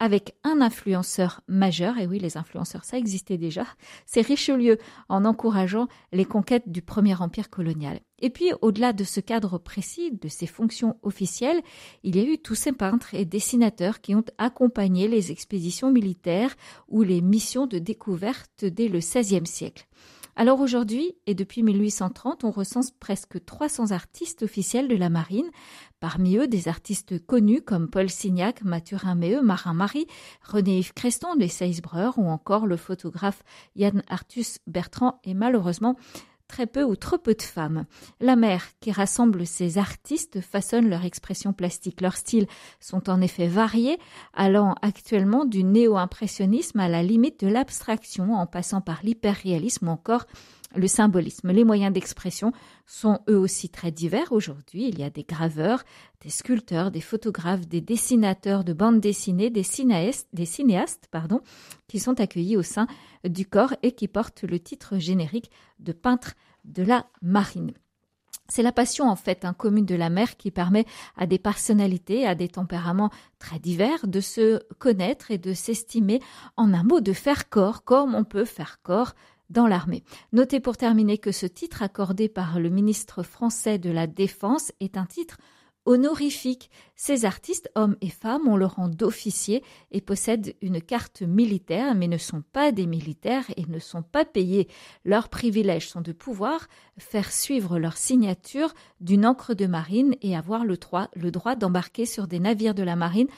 Speaker 7: avec un influenceur majeur, et oui, les influenceurs, ça existait déjà, c'est Richelieu, en encourageant les conquêtes du premier empire colonial. Et puis, au-delà de ce cadre précis, de ces fonctions officielles, il y a eu tous ces peintres et dessinateurs qui ont accompagné les expéditions militaires ou les missions de découverte dès le XVIe siècle. Alors aujourd'hui, et depuis 1830, on recense presque 300 artistes officiels de la marine, parmi eux des artistes connus comme Paul Signac, Mathurin Méheux, Marin Marie, René-Yves Creston, les Seisbreurs ou encore le photographe Yann Arthus Bertrand et malheureusement très peu ou trop peu de femmes. La mer, qui rassemble ces artistes, façonne leur expression plastique. Leurs styles sont en effet variés, allant actuellement du néo-impressionnisme à la limite de l'abstraction, en passant par l'hyperréalisme ou encore le symbolisme. Les moyens d'expression sont eux aussi très divers aujourd'hui. Il y a des graveurs, des sculpteurs, des photographes, des dessinateurs de bandes dessinées, des cinéastes, pardon, qui sont accueillis au sein du corps et qui portent le titre générique de peintre de la marine. C'est la passion en fait hein, commune de la mer qui permet à des personnalités, à des tempéraments très divers de se connaître et de s'estimer en un mot de faire corps comme on peut faire corps dans l'armée. Notez pour terminer que ce titre accordé par le ministre français de la Défense est un titre honorifique. Ces artistes, hommes et femmes, ont le rang d'officiers et possèdent une carte militaire, mais ne sont pas des militaires et ne sont pas payés. Leurs privilèges sont de pouvoir faire suivre leur signature d'une encre de marine et avoir le droit, le droit d'embarquer sur des navires de la marine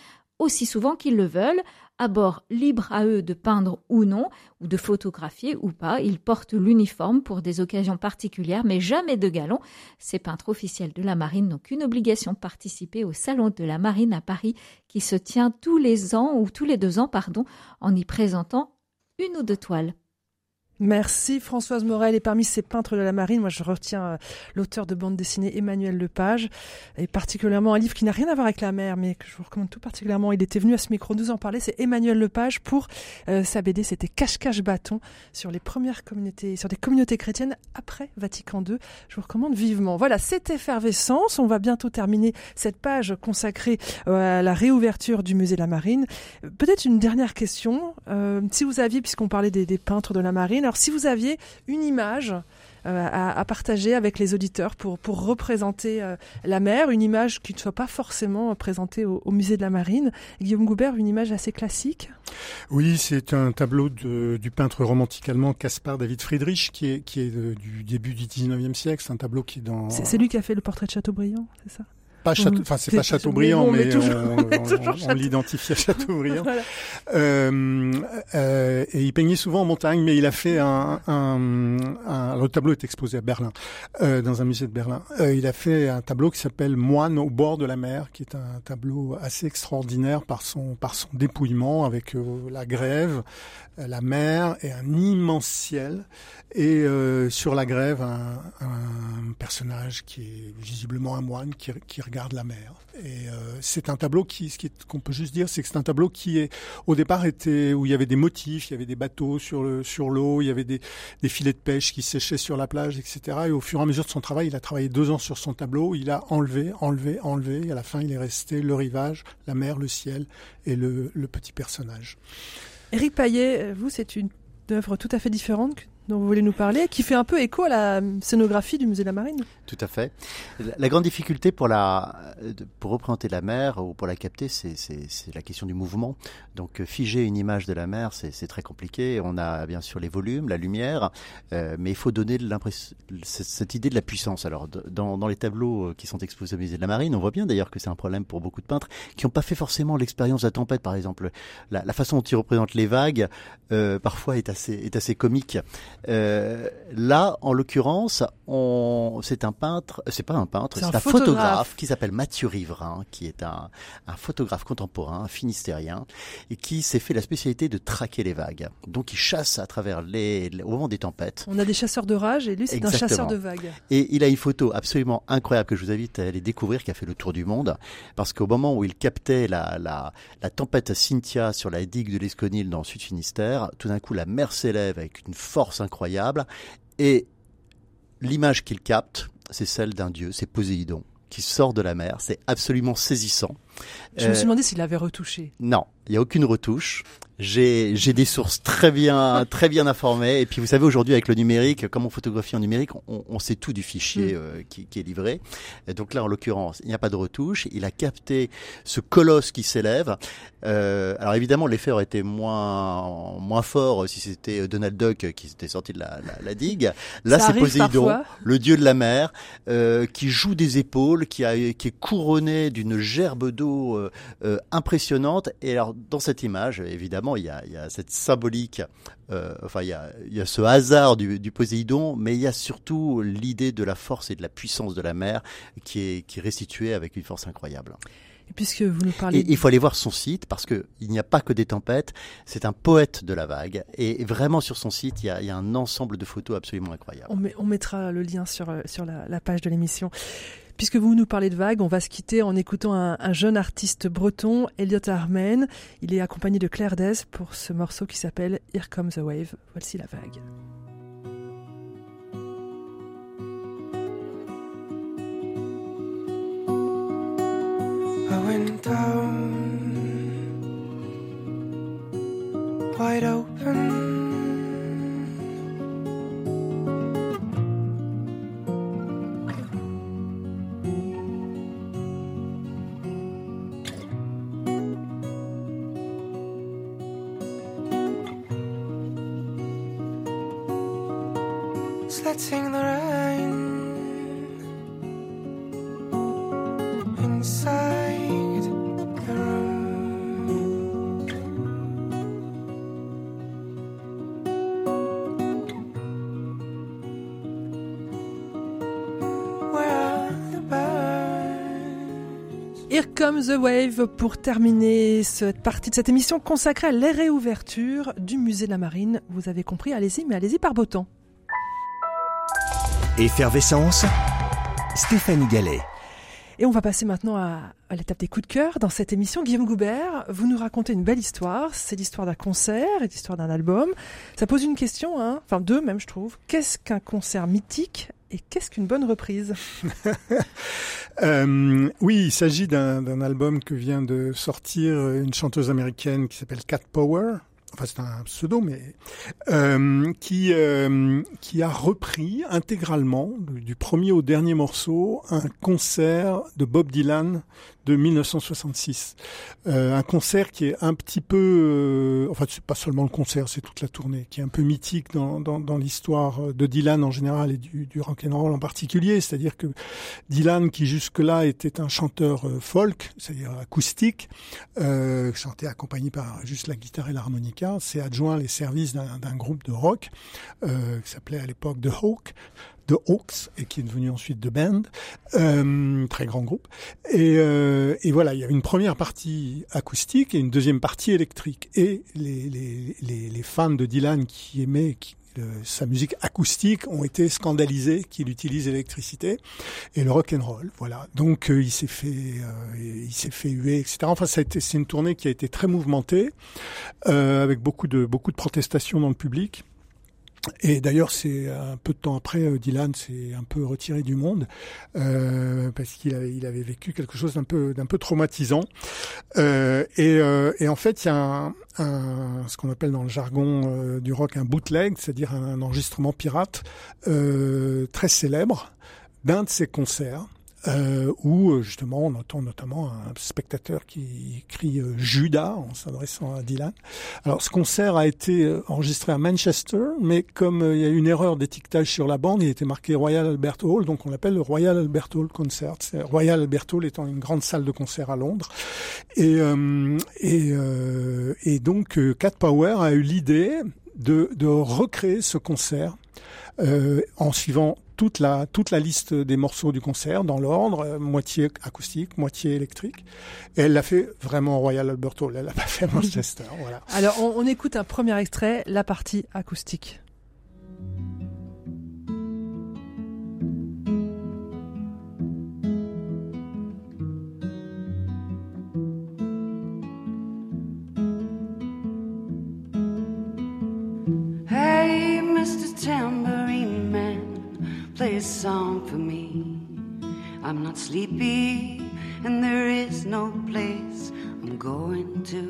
Speaker 7: aussi souvent qu'ils le veulent, à bord libre à eux de peindre ou non, ou de photographier ou pas. Ils portent l'uniforme pour des occasions particulières, mais jamais de galon. Ces peintres officiels de la marine n'ont qu'une obligation de participer au salon de la marine à Paris, qui se tient tous les ans ou tous les deux ans, pardon, en y présentant une ou deux toiles.
Speaker 2: Merci Françoise Morel. Et parmi ces peintres de la marine, moi je retiens euh, l'auteur de bande dessinée Emmanuel Lepage, et particulièrement un livre qui n'a rien à voir avec la mer, mais que je vous recommande tout particulièrement. Il était venu à ce micro nous en parler. C'est Emmanuel Lepage pour euh, sa BD, c'était Cache-Cache Bâton sur les premières communautés, sur des communautés chrétiennes après Vatican II. Je vous recommande vivement. Voilà, c'est effervescence. On va bientôt terminer cette page consacrée euh, à la réouverture du musée de la marine. Peut-être une dernière question. si vous aviez, puisqu'on parlait des peintres de la marine, alors si vous aviez une image euh, à, partager avec les auditeurs pour, pour représenter euh, la mer, une image qui ne soit pas forcément présentée au, musée de la marine. Guillaume Goubert, une image assez classique?
Speaker 3: Oui, c'est un tableau du peintre romantique allemand Caspar David Friedrich qui est, qui est du début du 19e siècle. C'est un tableau qui est dans...
Speaker 2: C'est lui qui a fait le portrait de Chateaubriand, c'est ça?
Speaker 3: Pas Château, enfin c'est pas Châteaubriand, mais, mais on, on, on l'identifie à Châteaubriand. voilà. euh, euh, et il peignait souvent en montagne, mais il a fait un, un, un le tableau est exposé à Berlin, euh, dans un musée de Berlin. Euh, il a fait un tableau qui s'appelle Moine au bord de la mer, qui est un tableau assez extraordinaire par son par son dépouillement avec euh, la grève, euh, la mer et un immense ciel, et sur la grève un, un, personnage qui est visiblement un moine qui, qui regarde la mer. Et euh, c'est un tableau qui, ce qu'on peut juste dire, c'est que c'est un tableau qui est, au départ était où il y avait des motifs, il y avait des bateaux sur le sur l'eau, il y avait des, des filets de pêche qui séchaient sur la plage, etc. Et au fur et à mesure de son travail, il a travaillé deux ans sur son tableau, il a enlevé, enlevé, enlevé, et à la fin, il est resté le rivage, la mer, le ciel et le, le petit personnage.
Speaker 2: Éric Paillet, vous, c'est une œuvre tout à fait différente dont vous voulez nous parler, qui fait un peu écho à la scénographie du musée de la Marine.
Speaker 4: Tout à fait. La, grande difficulté pour la pour représenter la mer ou pour la capter, c'est la question du mouvement. Donc euh, figer une image de la mer, c'est très compliqué. On a bien sûr les volumes, la lumière, euh, mais il faut donner cette idée de la puissance. Alors dans, dans les tableaux euh, qui sont exposés au musée de la Marine, on voit bien d'ailleurs que c'est un problème pour beaucoup de peintres qui n'ont pas fait forcément l'expérience de la tempête, par exemple. La, la, façon dont ils représentent les vagues, euh, parfois est assez est assez comique. Euh, là, en l'occurrence, on, c'est un peintre, c'est pas un peintre, c'est un, photographe. qui s'appelle Mathieu Riverain, qui est un, un photographe contemporain, finistérien, et qui s'est fait la spécialité de traquer les vagues. Donc, il chasse à travers les, au moment des tempêtes.
Speaker 2: On a des chasseurs de rage, et lui, c'est un chasseur de vagues.
Speaker 4: Et il a une photo absolument incroyable que je vous invite à aller découvrir, qui a fait le tour du monde, parce qu'au moment où il captait la, la, la tempête Cynthia sur la digue de l'Esconil dans le Sud Finistère, tout d'un coup, la mer s'élève avec une force incroyable. Et l'image qu'il capte, c'est celle d'un dieu, c'est Poséidon, qui sort de la mer. C'est absolument saisissant.
Speaker 2: Je me suis euh, demandé s'il avait retouché.
Speaker 4: Non, il n'y a aucune retouche. J'ai des sources très bien très bien informées et puis vous savez aujourd'hui avec le numérique, comme on photographie en numérique, on, on sait tout du fichier mm. euh, qui, qui, est livré. Et donc là en l'occurrence, il n'y a pas de retouche. Il a capté ce colosse qui s'élève. Euh, alors évidemment l'effet aurait été moins moins fort si c'était Donald Duck qui s'était sorti de la, la, la digue. Là c'est Poséidon, le dieu de la mer, euh, qui joue des épaules, qui a qui est couronné d'une gerbe d'eau euh, euh, impressionnante. Et alors dans cette image évidemment il y a, il y a cette symbolique, euh, enfin il y, a, il y a ce hasard du, du Poséidon, mais il y a surtout l'idée de la force et de la puissance de la mer qui est, qui est restituée avec une force incroyable.
Speaker 2: Et puisque vous nous parlez,
Speaker 4: et, il faut aller voir son site parce que il n'y a pas que des tempêtes. C'est un poète de la vague et vraiment sur son site il y a, il y a un ensemble de photos absolument incroyables.
Speaker 2: On, met, on mettra le lien sur sur la, la page de l'émission. Puisque vous nous parlez de vagues, on va se quitter en écoutant un, un jeune artiste breton, Elliot Armen. Il est accompagné de Claire Dez pour ce morceau qui s'appelle Here Comes the Wave. Voici la vague.
Speaker 8: Open.
Speaker 2: Here Comes the Wave pour terminer cette partie de cette émission consacrée à la réouverture du musée de la Marine. Vous avez compris, allez-y, mais allez-y par beau temps.
Speaker 1: Effervescence, Stéphanie Gallet.
Speaker 2: Et on va passer maintenant à, à l'étape des coups de cœur. Dans cette émission, Guillaume Goubert, vous nous racontez une belle histoire. C'est l'histoire d'un concert et l'histoire d'un album. Ça pose une question, hein enfin deux même, je trouve. Qu'est-ce qu'un concert mythique et qu'est-ce qu'une bonne reprise?
Speaker 3: Euh, oui, il s'agit d'un d'un album que vient de sortir une chanteuse américaine qui s'appelle Cat Power. Enfin, c'est un pseudo, mais euh, qui euh, qui a repris intégralement du du premier au dernier morceau un concert de Bob Dylan de 1966. Euh, un concert qui est un petit peu, euh, enfin c'est pas seulement le concert, c'est toute la tournée, qui est un peu mythique dans, l'histoire de Dylan en général et du, du rock and roll en particulier. C'est-à-dire que Dylan, qui jusque-là était un chanteur euh, folk, c'est-à-dire acoustique, euh, chantait accompagné par juste la guitare et l'harmonica, s'est adjoint les services d'un groupe de rock euh, qui s'appelait à l'époque The Hawk de Hawks et qui est devenu ensuite The Band, euh, très grand groupe. Et, euh, et voilà, il y avait une première partie acoustique et une deuxième partie électrique. Et les, les, les, les fans de Dylan qui aimaient euh, sa musique acoustique ont été scandalisés qu'il utilise l'électricité et le rock and roll. Voilà. Donc euh, il s'est fait, euh, il s'est fait huer, etc. Enfin, a c'est une tournée qui a été très mouvementée, euh, avec beaucoup de beaucoup de protestations dans le public. Et d'ailleurs, c'est un peu de temps après, euh, Dylan s'est un peu retiré du monde euh, parce qu'il avait, vécu quelque chose d'un peu, traumatisant. Euh, et, en fait, il y a ce qu'on appelle dans le jargon du rock un bootleg, c'est-à-dire un, enregistrement pirate très célèbre d'un de ses concerts. Euh, où euh, justement on entend notamment un spectateur qui crie euh, Judas en s'adressant à Dylan. Alors ce concert a été euh, enregistré à Manchester, mais comme il y a eu une erreur d'étiquetage sur la bande, il était marqué Royal Albert Hall, donc on l'appelle le Royal Albert Hall Concert. Royal Albert Hall étant une grande salle de concert à Londres. Et, et, et donc Cat Power a eu l'idée de, de recréer ce concert euh, en suivant toute la toute la liste des morceaux du concert dans l'ordre, euh, moitié acoustique, moitié électrique. Et elle l'a fait vraiment au Royal Albert Hall. Elle l'a pas fait à Manchester. voilà.
Speaker 2: Alors, on, on écoute un premier extrait, la partie acoustique.
Speaker 9: Play a song for me. I'm not sleepy, and there is no place I'm going to.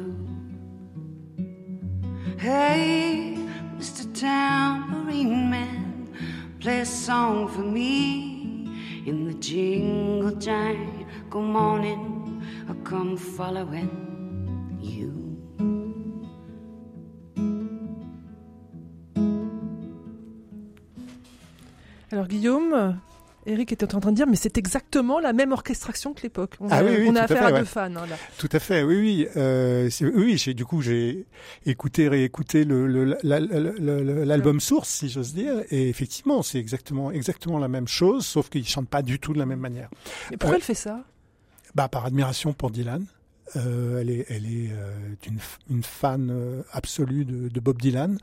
Speaker 9: Hey, Mr. Tambourine Man, play a song for me in the jingle jangle morning. I come following
Speaker 2: Alors, Guillaume, Eric était en train de dire, mais c'est exactement la même orchestration que l'époque. On
Speaker 3: Ah
Speaker 2: a,
Speaker 3: oui, oui,
Speaker 2: on a
Speaker 3: à
Speaker 2: affaire
Speaker 3: fait,
Speaker 2: à
Speaker 3: ouais.
Speaker 2: deux fans. hein, là.
Speaker 3: Tout à fait, oui, oui. Euh, oui, j'ai, du coup, j'ai écouté, réécouté le, le- la- la- la- la- l'album source, si j'ose dire, et effectivement, c'est exactement, exactement la même chose, sauf qu'ils chantent pas du tout de la même manière.
Speaker 2: Mais pourquoi
Speaker 3: Euh,
Speaker 2: elle fait ça?
Speaker 3: Bah, par admiration pour Dylan. Euh, elle est, elle est euh, une, fan euh, absolue de, de Bob Dylan.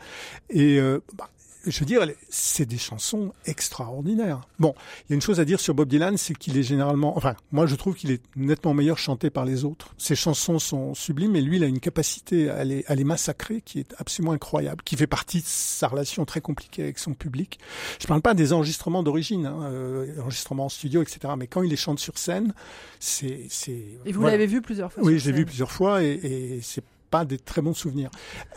Speaker 3: Et bah, je veux dire, c'est des chansons extraordinaires. Bon, il y a une chose à dire sur Bob Dylan, c'est qu'il est généralement, enfin, moi je trouve qu'il est nettement meilleur chanté par les autres. Ses chansons sont sublimes, et lui, il a une capacité à les, à les massacrer qui est absolument incroyable, qui fait partie de sa relation très compliquée avec son public. Je parle pas des enregistrements d'origine, hein, euh, enregistrements en studio, etc. Mais quand il les chante sur scène, c'est, c'est.
Speaker 2: Et vous
Speaker 3: voilà.
Speaker 2: l'avez vu plusieurs fois
Speaker 3: Oui, l'ai vu plusieurs fois et, et c'est pas des très bons souvenirs.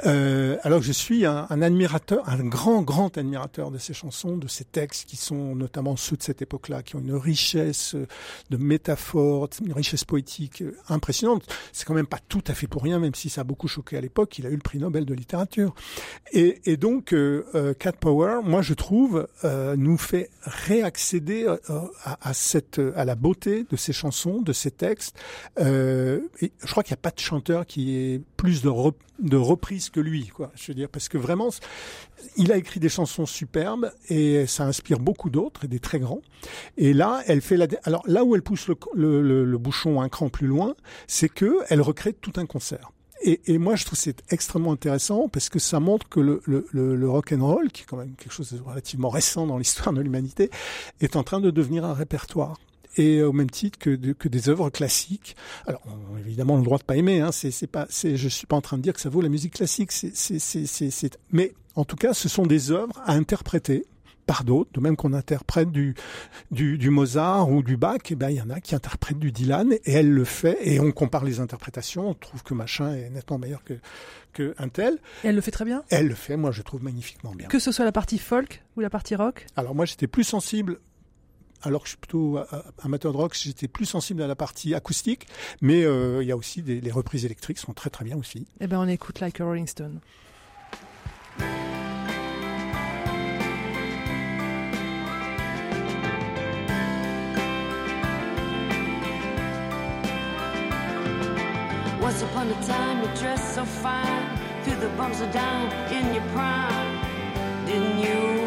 Speaker 3: Euh, alors je suis un, un admirateur, un grand, grand admirateur de ces chansons, de ces textes qui sont notamment ceux de cette époque-là, qui ont une richesse de métaphores, une richesse poétique euh, impressionnante. C'est quand même pas tout à fait pour rien, même si ça a beaucoup choqué à l'époque. Il a eu le prix Nobel de littérature. Et, et donc, euh, euh, Cat Power, moi je trouve, euh, nous fait réaccéder euh, à, cette, à la beauté de ces chansons, de ces textes. Euh, et je crois qu'il n'y a pas de chanteur qui ait plus de, rep- reprises que lui, quoi. Je veux dire, parce que vraiment, il a écrit des chansons superbes et ça inspire beaucoup d'autres et des très grands. Et là, elle fait la. Alors là où elle pousse le, le, le- bouchon un cran plus loin, c'est que elle recrée tout un concert. Et, moi, je trouve c'est extrêmement intéressant parce que ça montre que le, le, le, le rock and roll, qui est quand même quelque chose de relativement récent dans l'histoire de l'humanité, est en train de devenir un répertoire. Et au même titre que, de- que des œuvres classiques. Alors, on, évidemment, on a le droit de pas aimer. Hein, c'est, c'est pas, c'est, je suis pas en train de dire que ça vaut la musique classique. C'est, c'est, c'est, c'est, c'est- mais en tout cas, ce sont des œuvres à interpréter par d'autres, de même qu'on interprète du, du, du Mozart ou du Bach, eh ben, il y en a qui interprètent du Dylan, et elle le fait, et on compare les interprétations, on trouve que machin est nettement meilleur que, que un tel.
Speaker 2: Et elle le fait très bien?
Speaker 3: Elle le fait, moi je trouve magnifiquement bien.
Speaker 2: Que ce soit la partie folk ou la partie rock?
Speaker 3: Alors moi j'étais plus sensible, alors que je suis plutôt amateur de rock, j'étais plus sensible à la partie acoustique, mais euh, il y a aussi des les reprises électriques sont très très bien aussi.
Speaker 2: Eh ben on écoute Like a Rolling Stone.
Speaker 9: Once upon a time, you dressed so fine, threw the bumps of down in your prime, didn't you?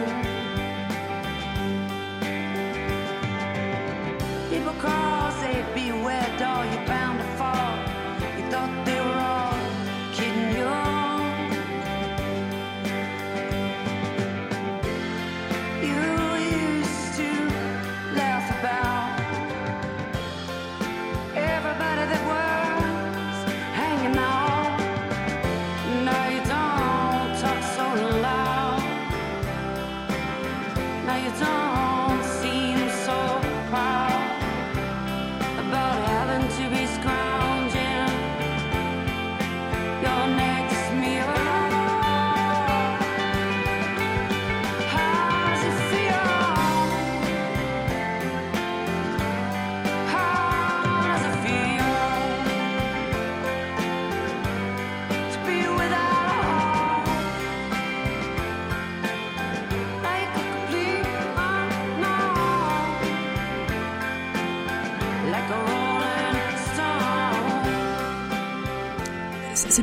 Speaker 9: People call,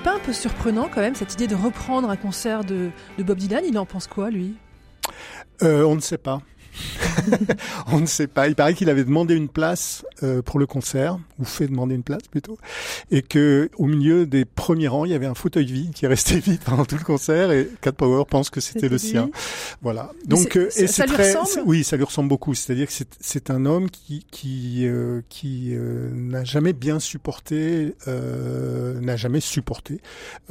Speaker 2: pas un peu surprenant quand même cette idée de reprendre un concert de, de Bob Dylan? Il en pense quoi lui?
Speaker 3: Euh, on ne sait pas. on ne sait pas. Il paraît qu'il avait demandé une place euh, pour le concert, ou fait demander une place plutôt, et que au milieu des premiers rangs, il y avait un fauteuil vide qui est resté vide pendant tout le concert, et Cat Power pense que c'était le sien. Voilà. Donc, euh, et
Speaker 2: ça
Speaker 3: c'est
Speaker 2: lui
Speaker 3: très,
Speaker 2: ressemble
Speaker 3: oui, ça lui ressemble beaucoup. C'est-à-dire que c'est- c'est un homme qui qui euh, qui euh, n'a jamais bien supporté, euh, n'a jamais supporté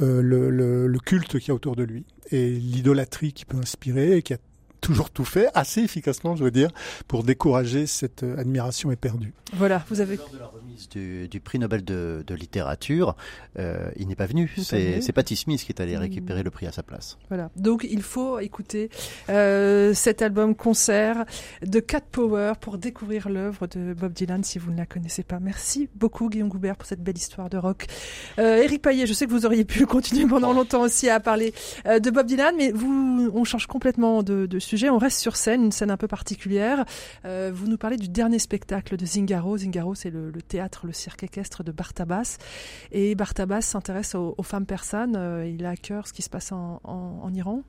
Speaker 3: euh, le, le, le culte qu'il y a autour de lui et l'idolâtrie qui peut inspirer et qui a toujours tout fait assez efficacement, je dois dire, pour décourager cette euh, admiration éperdue.
Speaker 2: Voilà, vous avez.
Speaker 4: Lors de la remise du, du prix Nobel de, de littérature, euh, il n'est pas venu. C'est Patti Smith qui est allé
Speaker 2: Mm.
Speaker 4: récupérer le prix à sa place.
Speaker 2: Voilà. Donc il faut écouter euh, cet album concert de Cat Power pour découvrir l'œuvre de Bob Dylan si vous ne la connaissez pas. Merci beaucoup Guillaume Goubert pour cette belle histoire de rock. Euh, Eric Payet, je sais que vous auriez pu continuer pendant longtemps aussi à parler euh, de Bob Dylan, mais vous, on change complètement de, de sujet. On reste sur scène, une scène un peu particulière. Euh, vous nous parlez du dernier spectacle de Zingaro. Zingaro, c'est le, théâtre, le cirque équestre de Bartabas. Et Bartabas s'intéresse aux, femmes persanes. Euh, il a à cœur ce qui se passe en Iran.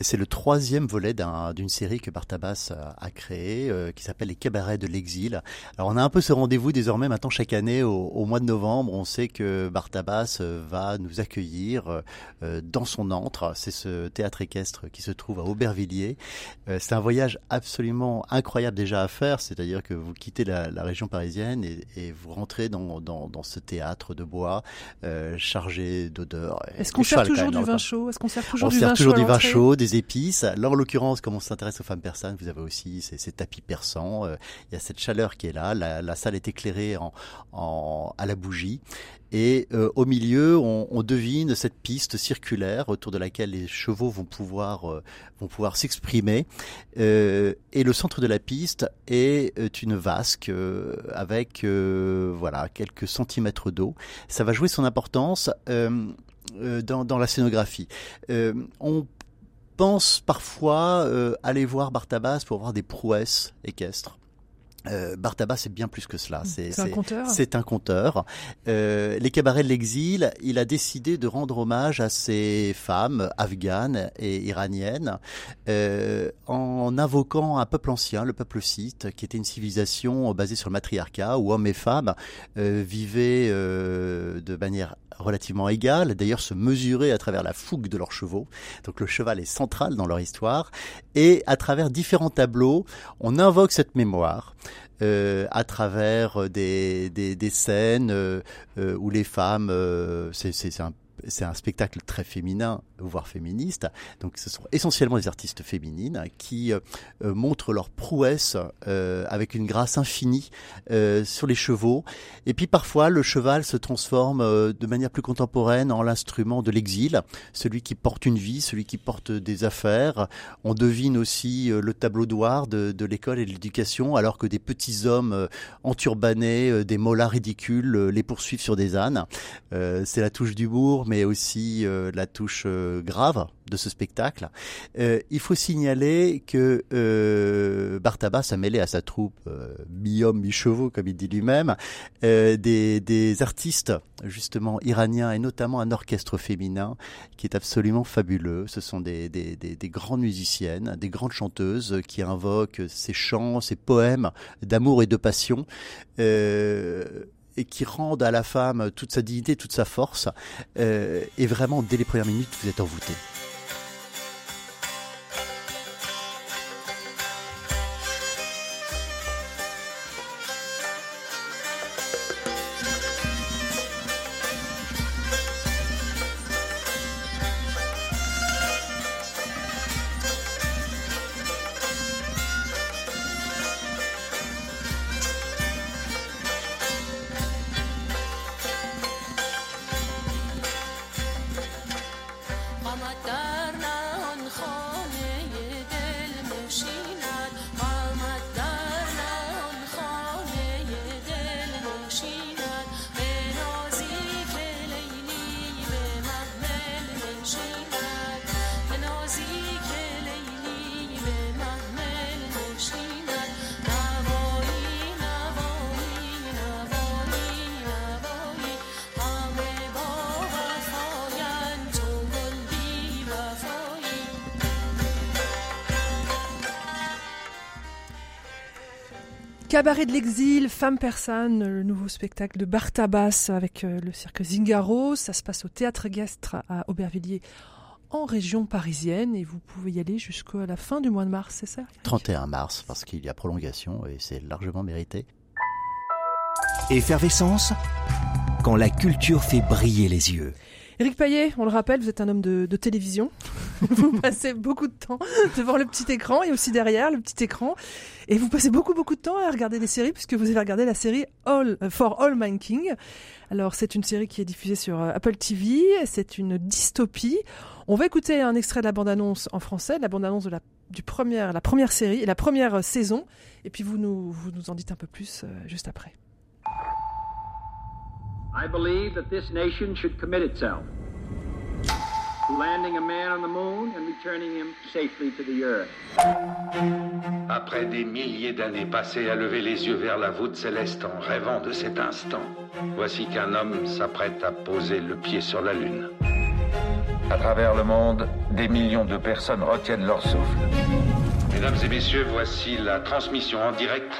Speaker 4: C'est le troisième volet d'un- d'une série que Bartabas a, a créée, euh, qui s'appelle Les Cabarets de l'Exil. Alors on a un peu ce rendez-vous désormais maintenant chaque année au, au mois de novembre. On sait que Bartabas euh, va nous accueillir euh, dans son antre. C'est ce théâtre équestre qui se trouve à Aubervilliers. Euh, c'est un voyage absolument incroyable déjà à faire, c'est-à-dire que vous quittez la, la région parisienne et, et vous rentrez dans, dans, dans ce théâtre de bois euh, chargé d'odeurs.
Speaker 2: Est-ce qu'on sert toujours du vin chaud? Est-ce qu'on sert toujours
Speaker 4: On
Speaker 2: du
Speaker 4: sert
Speaker 2: vin
Speaker 4: toujours
Speaker 2: chaud
Speaker 4: des épices. Là, en l'occurrence, comme on s'intéresse aux femmes persanes, vous avez aussi ces, ces tapis persans. euh, Il y a cette chaleur qui est là. La, salle est éclairée à la bougie. Et euh, au milieu, on, devine cette piste circulaire autour de laquelle les chevaux vont pouvoir euh, s'exprimer. Et le centre de la piste est une vasque avec voilà quelques centimètres d'eau. Ça va jouer son importance dans, la scénographie. On pense parfois euh, aller voir Bartabas pour voir des prouesses équestres. Euh, Bartabas, c'est bien plus que cela.
Speaker 2: C'est un conteur
Speaker 4: C'est un conteur. Euh, les cabarets de l'exil, il a décidé de rendre hommage à ces femmes afghanes et iraniennes euh, en invoquant un peuple ancien, le peuple scythe, qui était une civilisation basée sur le matriarcat, où hommes et femmes vivaient de manière relativement égale, d'ailleurs se mesurer à travers la fougue de leurs chevaux. Donc le cheval est central dans leur histoire. Et à travers différents tableaux, on invoque cette mémoire. euh, à travers des, des, des scènes euh, euh, où les femmes, euh, c'est un c'est un spectacle très féminin, voire féministe. Donc, ce sont essentiellement des artistes féminines qui euh, euh, montrent leur prouesse euh, avec une grâce infinie sur les chevaux. Et puis, parfois, le cheval se transforme de manière plus contemporaine en l'instrument de l'exil, celui qui porte une vie, celui qui porte des affaires. On devine aussi le tableau noir de, de l'école et de l'éducation, alors que des petits hommes enturbanés, des mollahs ridicules, les poursuivent sur des ânes. C'est la touche d'humour, mais aussi euh, la touche euh, grave de ce spectacle. Euh, il faut signaler que Bartabas a mêlé à sa troupe mi-homme, mi-chevaux, comme il dit lui-même, des, artistes justement iraniens et notamment un orchestre féminin qui est absolument fabuleux. Ce sont des, des, des, des grandes musiciennes, des grandes chanteuses qui invoquent ces chants, ces poèmes d'amour et de passion. Et qui rendent à la femme toute sa dignité, toute sa force. Euh, et vraiment, dès les premières minutes, vous êtes envoûté.
Speaker 2: Cabaret de l'exil, Femme persane, le nouveau spectacle de Bartabas avec euh, le cirque Zingaro. Ça se passe au Théâtre Guestre à Aubervilliers en région parisienne et vous pouvez y aller jusqu'à la fin du mois de mars, c'est ça Eric?
Speaker 4: 31 mars, parce qu'il y a prolongation et c'est largement mérité.
Speaker 1: Effervescence quand la culture fait briller les yeux.
Speaker 2: Éric Payet, on le rappelle, vous êtes un homme de, télévision. vous passez beaucoup de temps devant le petit écran et aussi derrière le petit écran. Et vous passez beaucoup, beaucoup de temps à regarder des séries puisque vous avez regardé la série All, euh, For All Man King. Alors, c'est une série qui est diffusée sur euh, Apple TV. C'est une dystopie. On va écouter un extrait de la bande-annonce en français, la bande-annonce de la, première, la première série, la première euh, saison. Et puis, vous nous, vous nous en dites un peu plus juste après.
Speaker 10: I believe that this nation should commit itself to landing a man on the moon and returning him safely to the earth.
Speaker 11: Après des milliers d'années passées à lever les yeux vers la voûte céleste en rêvant de cet instant, voici qu'un homme s'apprête à poser le pied sur la Lune. À travers le monde, des millions de personnes retiennent leur souffle. Mesdames et messieurs, voici la transmission en direct.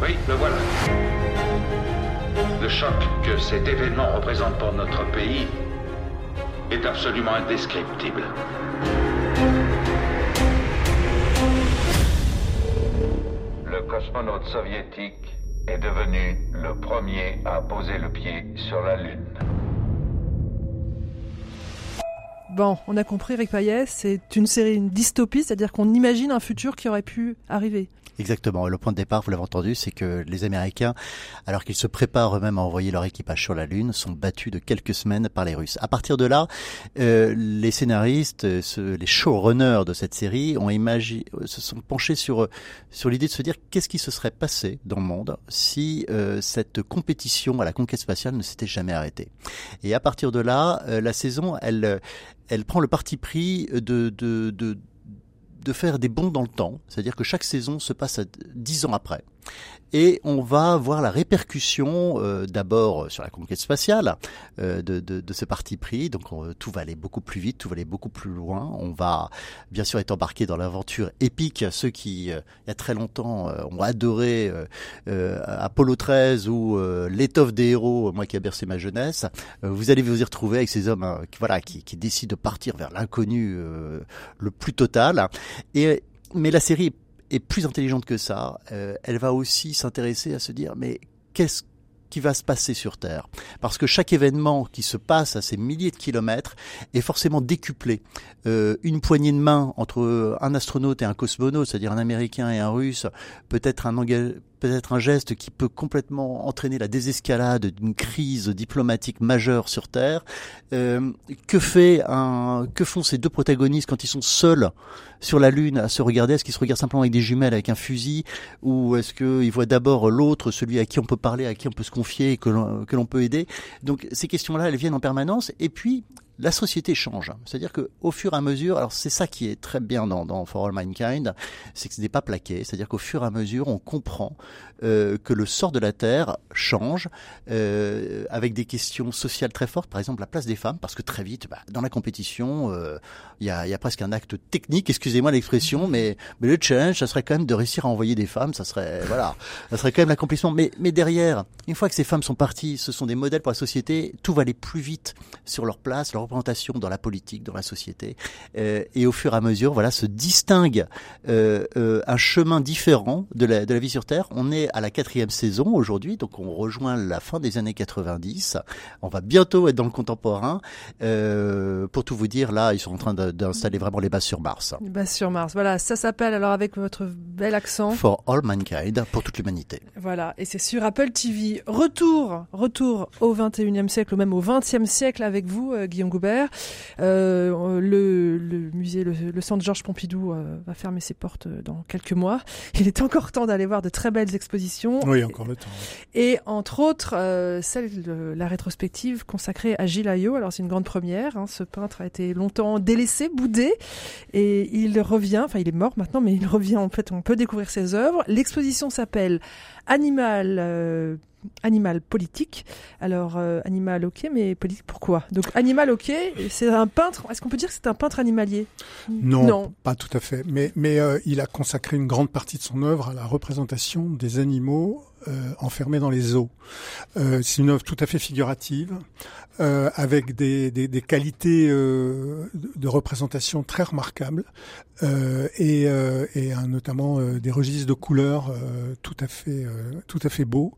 Speaker 11: Oui, le voilà. Le choc que cet événement représente pour notre pays est absolument indescriptible. Le cosmonaute soviétique est devenu le premier à poser le pied sur la Lune.
Speaker 2: Bon, on a compris, Rick Payet, c'est une série, une dystopie, c'est-à-dire qu'on imagine un futur qui aurait pu arriver.
Speaker 4: Exactement. Le point de départ, vous l'avez entendu, c'est que les Américains, alors qu'ils se préparent eux-mêmes à envoyer leur équipage sur la Lune, sont battus de quelques semaines par les Russes. À partir de là, euh, les scénaristes, euh, les showrunners de cette série ont se sont penchés sur sur l'idée de se dire qu'est-ce qui se serait passé dans le monde si euh, cette compétition à la conquête spatiale ne s'était jamais arrêtée. Et à partir de là, la saison, elle elle prend le parti pris de de, de faire des bonds dans le temps, c'est-à-dire que chaque saison se passe à dix ans après. Et on va voir la répercussion euh, d'abord sur la conquête spatiale euh, de, ce parti pris. Donc on- tout va aller beaucoup plus vite, tout va aller beaucoup plus loin. On va bien sûr être embarqué dans l'aventure épique. Ceux qui, euh, il y a très longtemps, euh, ont adoré euh, euh, Apollo 13 ou euh, l'étoffe des héros, moi qui a bercé ma jeunesse, euh, vous allez vous y retrouver avec ces hommes hein, qui, voilà, qui, décident de partir vers l'inconnu euh, le plus total. Et mais la série est plus intelligente que ça. Euh, elle va aussi s'intéresser à se dire mais qu'est-ce qui va se passer sur Terre? Parce que chaque événement qui se passe à ces milliers de kilomètres est forcément décuplé. Euh, une poignée de main entre un astronaute et un cosmonaute, c'est-à-dire un Américain et un Russe, peut-être un engagement peut-être un geste qui peut complètement entraîner la désescalade d'une crise diplomatique majeure sur Terre. Euh, que fait un, que font ces deux protagonistes quand ils sont seuls sur la Lune à se regarder? Est-ce qu'ils se regardent simplement avec des jumelles, avec un fusil, ou est-ce qu'ils voient d'abord l'autre, celui à qui on peut parler, à qui on peut se confier, l'on, que l'on peut aider? Donc ces questions-là, elles viennent en permanence. Et puis la société change. C'est-à-dire que au fur et à mesure, alors c'est ça qui est très bien dans, dans For All Mankind, c'est que ce n'est pas plaqué. C'est-à-dire qu'au fur et à mesure, on comprend euh, que le sort de la Terre change euh, avec des questions sociales très fortes. Par exemple, la place des femmes, parce que très vite, bah, dans la compétition, euh, il y, a, y a presque un acte technique. Excusez-moi l'expression, mais, mais le challenge, ça serait quand même de réussir à envoyer des femmes. Ça serait voilà, ça serait quand même l'accomplissement. Mais, mais derrière, une fois que ces femmes sont parties, ce sont des modèles pour la société. Tout va aller plus vite sur leur place, leur représentation dans la politique, dans la société. Euh, et au fur et à mesure, voilà, se distingue euh, euh, un chemin différent de la, de la vie sur Terre. On est à la quatrième saison aujourd'hui, donc on rejoint la fin des années 90. On va bientôt être dans le contemporain. Pour tout vous dire, là, ils sont en train d'installer vraiment les bases sur Mars.
Speaker 2: Les bases sur Mars. Voilà, ça s'appelle alors avec votre bel accent.
Speaker 4: For all mankind, pour toute l'humanité.
Speaker 2: Voilà, et c'est sur Apple TV. Retour, retour au 21e siècle, ou même au 20e siècle avec vous, Guillaume Euh, le, le musée, le, le centre Georges Pompidou euh, va fermer ses portes euh, dans quelques mois. Il est encore temps d'aller voir de très belles expositions.
Speaker 3: Oui, encore le temps.
Speaker 2: Et entre autres, euh, celle de la rétrospective consacrée à Gilles Ayot. Alors c'est une grande première. hein. Ce peintre a été longtemps délaissé, boudé, et il revient. Enfin, il est mort maintenant, mais il revient. En fait, on peut découvrir ses œuvres. L'exposition s'appelle Animal. Animal politique. Alors, euh, animal, ok, mais politique, pourquoi? Donc, animal, ok, c'est un peintre. Est-ce qu'on peut dire que c'est un peintre animalier?
Speaker 3: Non,
Speaker 2: Non.
Speaker 3: pas tout à fait. Mais, mais euh, il a consacré une grande partie de son œuvre à la représentation des animaux euh, enfermés dans les zoos. Euh, c'est une œuvre tout à fait figurative, euh, avec des, des, des qualités euh, de- représentation très remarquables, euh, et, euh, et un- notamment des registres de couleurs tout à fait tout à fait beaux.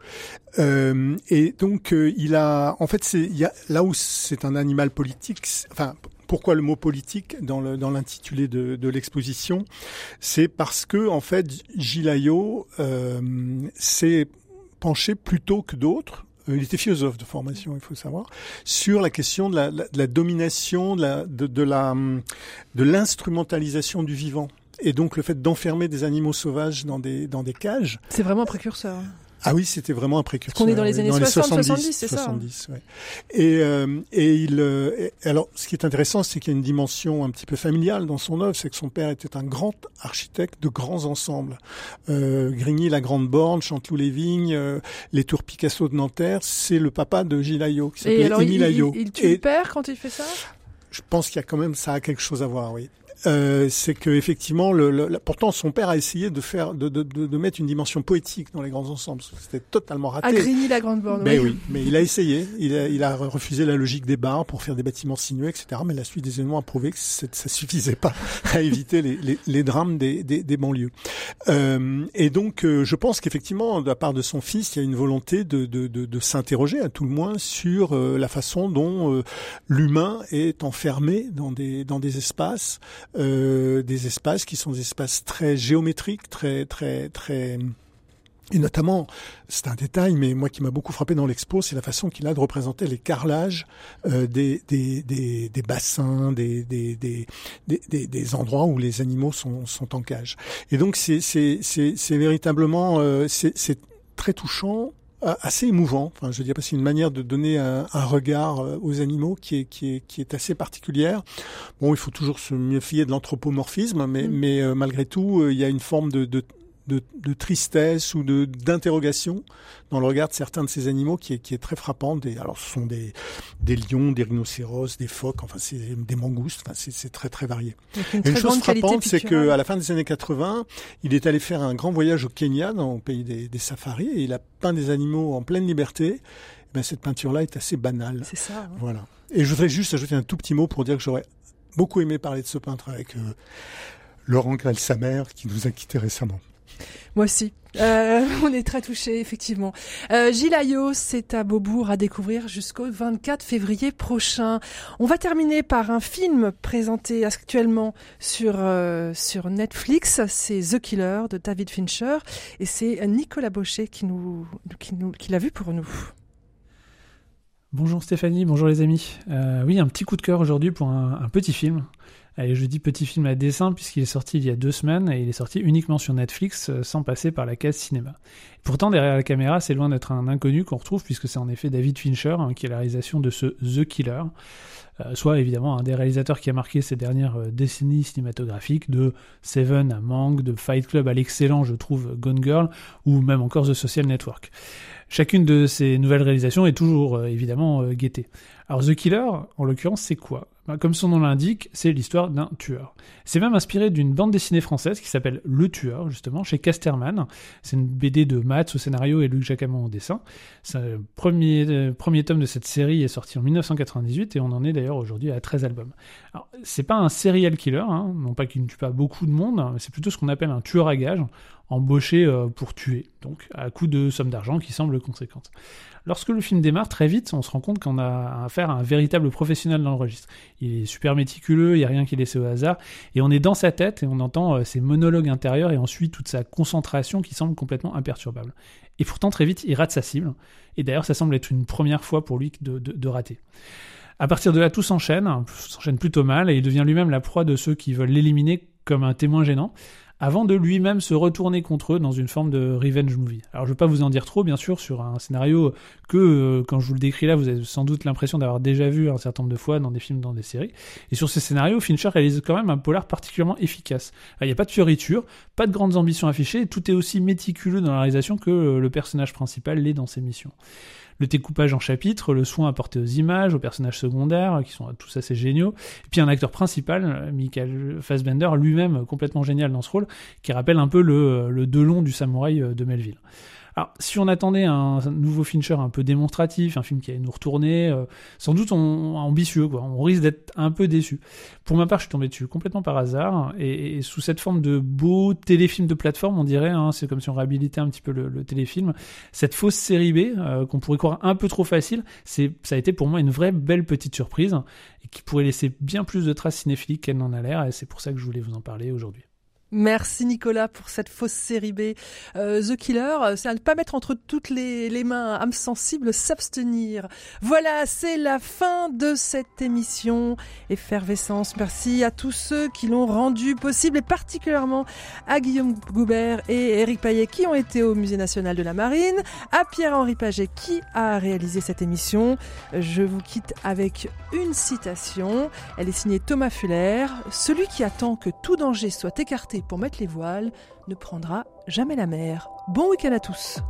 Speaker 3: Et donc il a, en fait, c'est là où c'est un animal politique. Enfin, pourquoi le mot politique dans l'intitulé de, l'exposition C'est parce que en fait, Gilles Ayot euh, s'est penché plus tôt que d'autres. euh, Il était philosophe de formation, il faut savoir, sur la question de la, domination, de l'instrumentalisation du vivant, et donc le fait d'enfermer des animaux sauvages dans des cages.
Speaker 2: C'est vraiment un précurseur.
Speaker 3: Ah oui, c'était vraiment un précurseur.
Speaker 2: qu'on est dans les
Speaker 3: oui,
Speaker 2: années 60, 70, c'est ça, hein.
Speaker 3: 70, ouais. Et, euh, et il, euh, et- alors, ce qui est intéressant, c'est qu'il y a une dimension un petit peu familiale dans son œuvre, c'est que son père était un grand architecte de grands ensembles. Euh, Grigny, la Grande Borne, Chanteloup-les-Vignes, euh, les Tours Picasso de Nanterre, c'est le papa de Gilles Ayot, qui
Speaker 2: Et
Speaker 3: s'appelait
Speaker 2: alors, il,
Speaker 3: Émile
Speaker 2: il,
Speaker 3: Ayot.
Speaker 2: il tue
Speaker 3: Et
Speaker 2: le père quand il fait ça?
Speaker 3: Je pense qu'il y a quand même, ça a quelque chose à voir, oui. Euh, c'est que effectivement, le, le- pourtant son père a essayé de faire, de, de, de, de mettre une dimension poétique dans les grands ensemble. C'était totalement raté.
Speaker 2: Grigny la Grande Borne.
Speaker 3: Ben oui, mais il a essayé. Il a, il a refusé la logique des bars pour faire des bâtiments sinueux, etc. Mais la suite des événements a prouvé que ça suffisait pas à éviter les, les, les drames des, des, des banlieues. Euh, et donc, euh, je pense qu'effectivement, de la part de son fils, il y a une volonté de, de, de, de s'interroger, à tout le moins, sur euh, la façon dont euh, l'humain est enfermé dans des, dans des espaces, euh, des espaces qui sont des espaces très géométriques, très, très, très et notamment, c'est un détail, mais moi qui m'a beaucoup frappé dans l'expo, c'est la façon qu'il a de représenter les carrelages euh, des, des, des, des bassins, des, des, des, des, endroits où les animaux sont, sont en cage. Et donc c'est véritablement euh, c'est très touchant assez émouvant. Enfin, je veux dire, parce que c'est une manière de donner un, un regard euh, aux animaux qui est, qui est, qui est assez particulière. Bon, il faut toujours se méfier de l'anthropomorphisme, mais,
Speaker 2: Mm.
Speaker 3: mais euh, malgré tout, euh, il y a une forme de, de, de, de tristesse ou de d'interrogation dans le regard de certains de ces animaux qui est, qui est très frappant. Des, alors, ce sont des, des lions, des rhinocéros, des phoques, enfin, c'est des mangoustes. Enfin, c'est c'est très très varié.
Speaker 2: Une très
Speaker 3: une chose frappante, c'est qu'à la fin des années 80, il est allé faire un grand voyage au Kenya, dans le pays des, des safaris, et il a peint des animaux en pleine liberté. Ben, cette peinture-là est assez banale.
Speaker 2: C'est ça. hein.
Speaker 3: Voilà. Et je voudrais juste ajouter un tout petit mot pour dire que j'aurais beaucoup aimé parler de ce peintre avec euh, Laurent Grel, sa mère, qui nous a quittés récemment.
Speaker 2: Moi aussi. Euh, on est très touchés, effectivement. Euh, Gilles c'est à Beaubourg à découvrir jusqu'au 24 février prochain. On va terminer par un film présenté actuellement sur, euh, sur Netflix. C'est The Killer de David Fincher. Et c'est Nicolas Baucher qui, l'a vu pour nous.
Speaker 12: Bonjour Stéphanie, bonjour les amis. Euh, oui, un petit coup de cœur aujourd'hui pour un petit film. Allez, je dis petit film à dessin puisqu'il est sorti il y a deux semaines et il est sorti uniquement sur Netflix euh, sans passer par la case cinéma. Pourtant, derrière la caméra, c'est loin d'être un inconnu qu'on retrouve puisque c'est en effet David Fincher hein, qui est la réalisation de ce The Killer. Euh, soit évidemment un des réalisateurs qui a marqué ces dernières euh, décennies cinématographiques, de Seven à Mank, de Fight Club à l'excellent, je trouve, Gone Girl, ou même encore The Social Network. Chacune de ces nouvelles réalisations est toujours euh, évidemment guettée. Alors The Killer, en l'occurrence, c'est quoi? Ben, Comme son nom l'indique, c'est l'histoire d'un tueur. C'est même inspiré d'une bande dessinée française qui s'appelle Le Tueur, justement, chez Casterman. C'est une BD de Matt au scénario et Luc Jacamon au dessin. Le premier, premier tome de cette série est sorti en 1998 et on en est d'ailleurs aujourd'hui à 13 albums. Alors, c'est pas un serial killer, hein, non pas qu'il ne tue pas beaucoup de monde, c'est plutôt ce qu'on appelle un tueur à gages, embauché euh, pour tuer, donc à coup de sommes d'argent qui semblent conséquentes. Lorsque le film démarre, très vite, on se rend compte qu'on a affaire à un véritable professionnel dans le registre. Il est super méticuleux, il n'y a rien qui est laissé au hasard, et on est dans sa tête et on entend euh, ses monologues intérieurs et ensuite toute sa concentration qui semble complètement imperturbable. Et pourtant, très vite, il rate sa cible, et d'ailleurs, ça semble être une première fois pour lui de rater. À partir de là, tout s'enchaîne, s'enchaîne plutôt mal, et il devient lui-même la proie de ceux qui veulent l'éliminer comme un témoin gênant, avant de lui-même se retourner contre eux dans une forme de revenge movie. Alors je ne vais pas vous en dire trop, bien sûr, sur un scénario que, euh, quand je vous le décris là, vous avez sans doute l'impression d'avoir déjà vu un certain nombre de fois dans des films, dans des séries. Et sur ces scénarios, Fincher réalise quand même un polar particulièrement efficace. Il n'y a pas de fioriture, pas de grandes ambitions affichées, tout est aussi méticuleux dans la réalisation que le personnage principal l'est dans ses missions le découpage en chapitres, le soin apporté aux images, aux personnages secondaires, qui sont tous assez géniaux, et puis un acteur principal, Michael Fassbender, lui-même complètement génial dans ce rôle, qui rappelle un peu le, le Delon du samouraï de Melville. Alors, si on attendait un nouveau Fincher un peu démonstratif, un film qui allait nous retourner, euh, sans doute on, ambitieux. On risque d'être un peu déçu. Pour ma part, je suis tombé dessus complètement par hasard, et, sous cette forme de beau téléfilm de plateforme, on dirait, hein, c'est comme si on réhabilitait un petit peu le, le téléfilm. Cette fausse série B, euh, qu'on pourrait croire un peu trop facile, c'est, ça a été pour moi une vraie belle petite surprise, et qui pourrait laisser bien plus de traces cinéphiliques qu'elle n'en a l'air, et c'est pour ça que je voulais vous en parler aujourd'hui.
Speaker 2: Merci Nicolas pour cette fausse série B. Euh, The Killer, c'est à ne pas mettre entre toutes les, les mains, âme sensible, s'abstenir. Voilà, c'est la fin de cette émission. Effervescence, merci à tous ceux qui l'ont rendu possible et particulièrement à Guillaume Goubert et Éric Paillet qui ont été au Musée National de la Marine, à Pierre-Henri Paget qui a réalisé cette émission. Je vous quitte avec une citation. Elle est signée Thomas Fuller. Celui qui attend que tout danger soit écarté pour mettre les voiles ne prendra jamais la mer. Bon week-end à tous!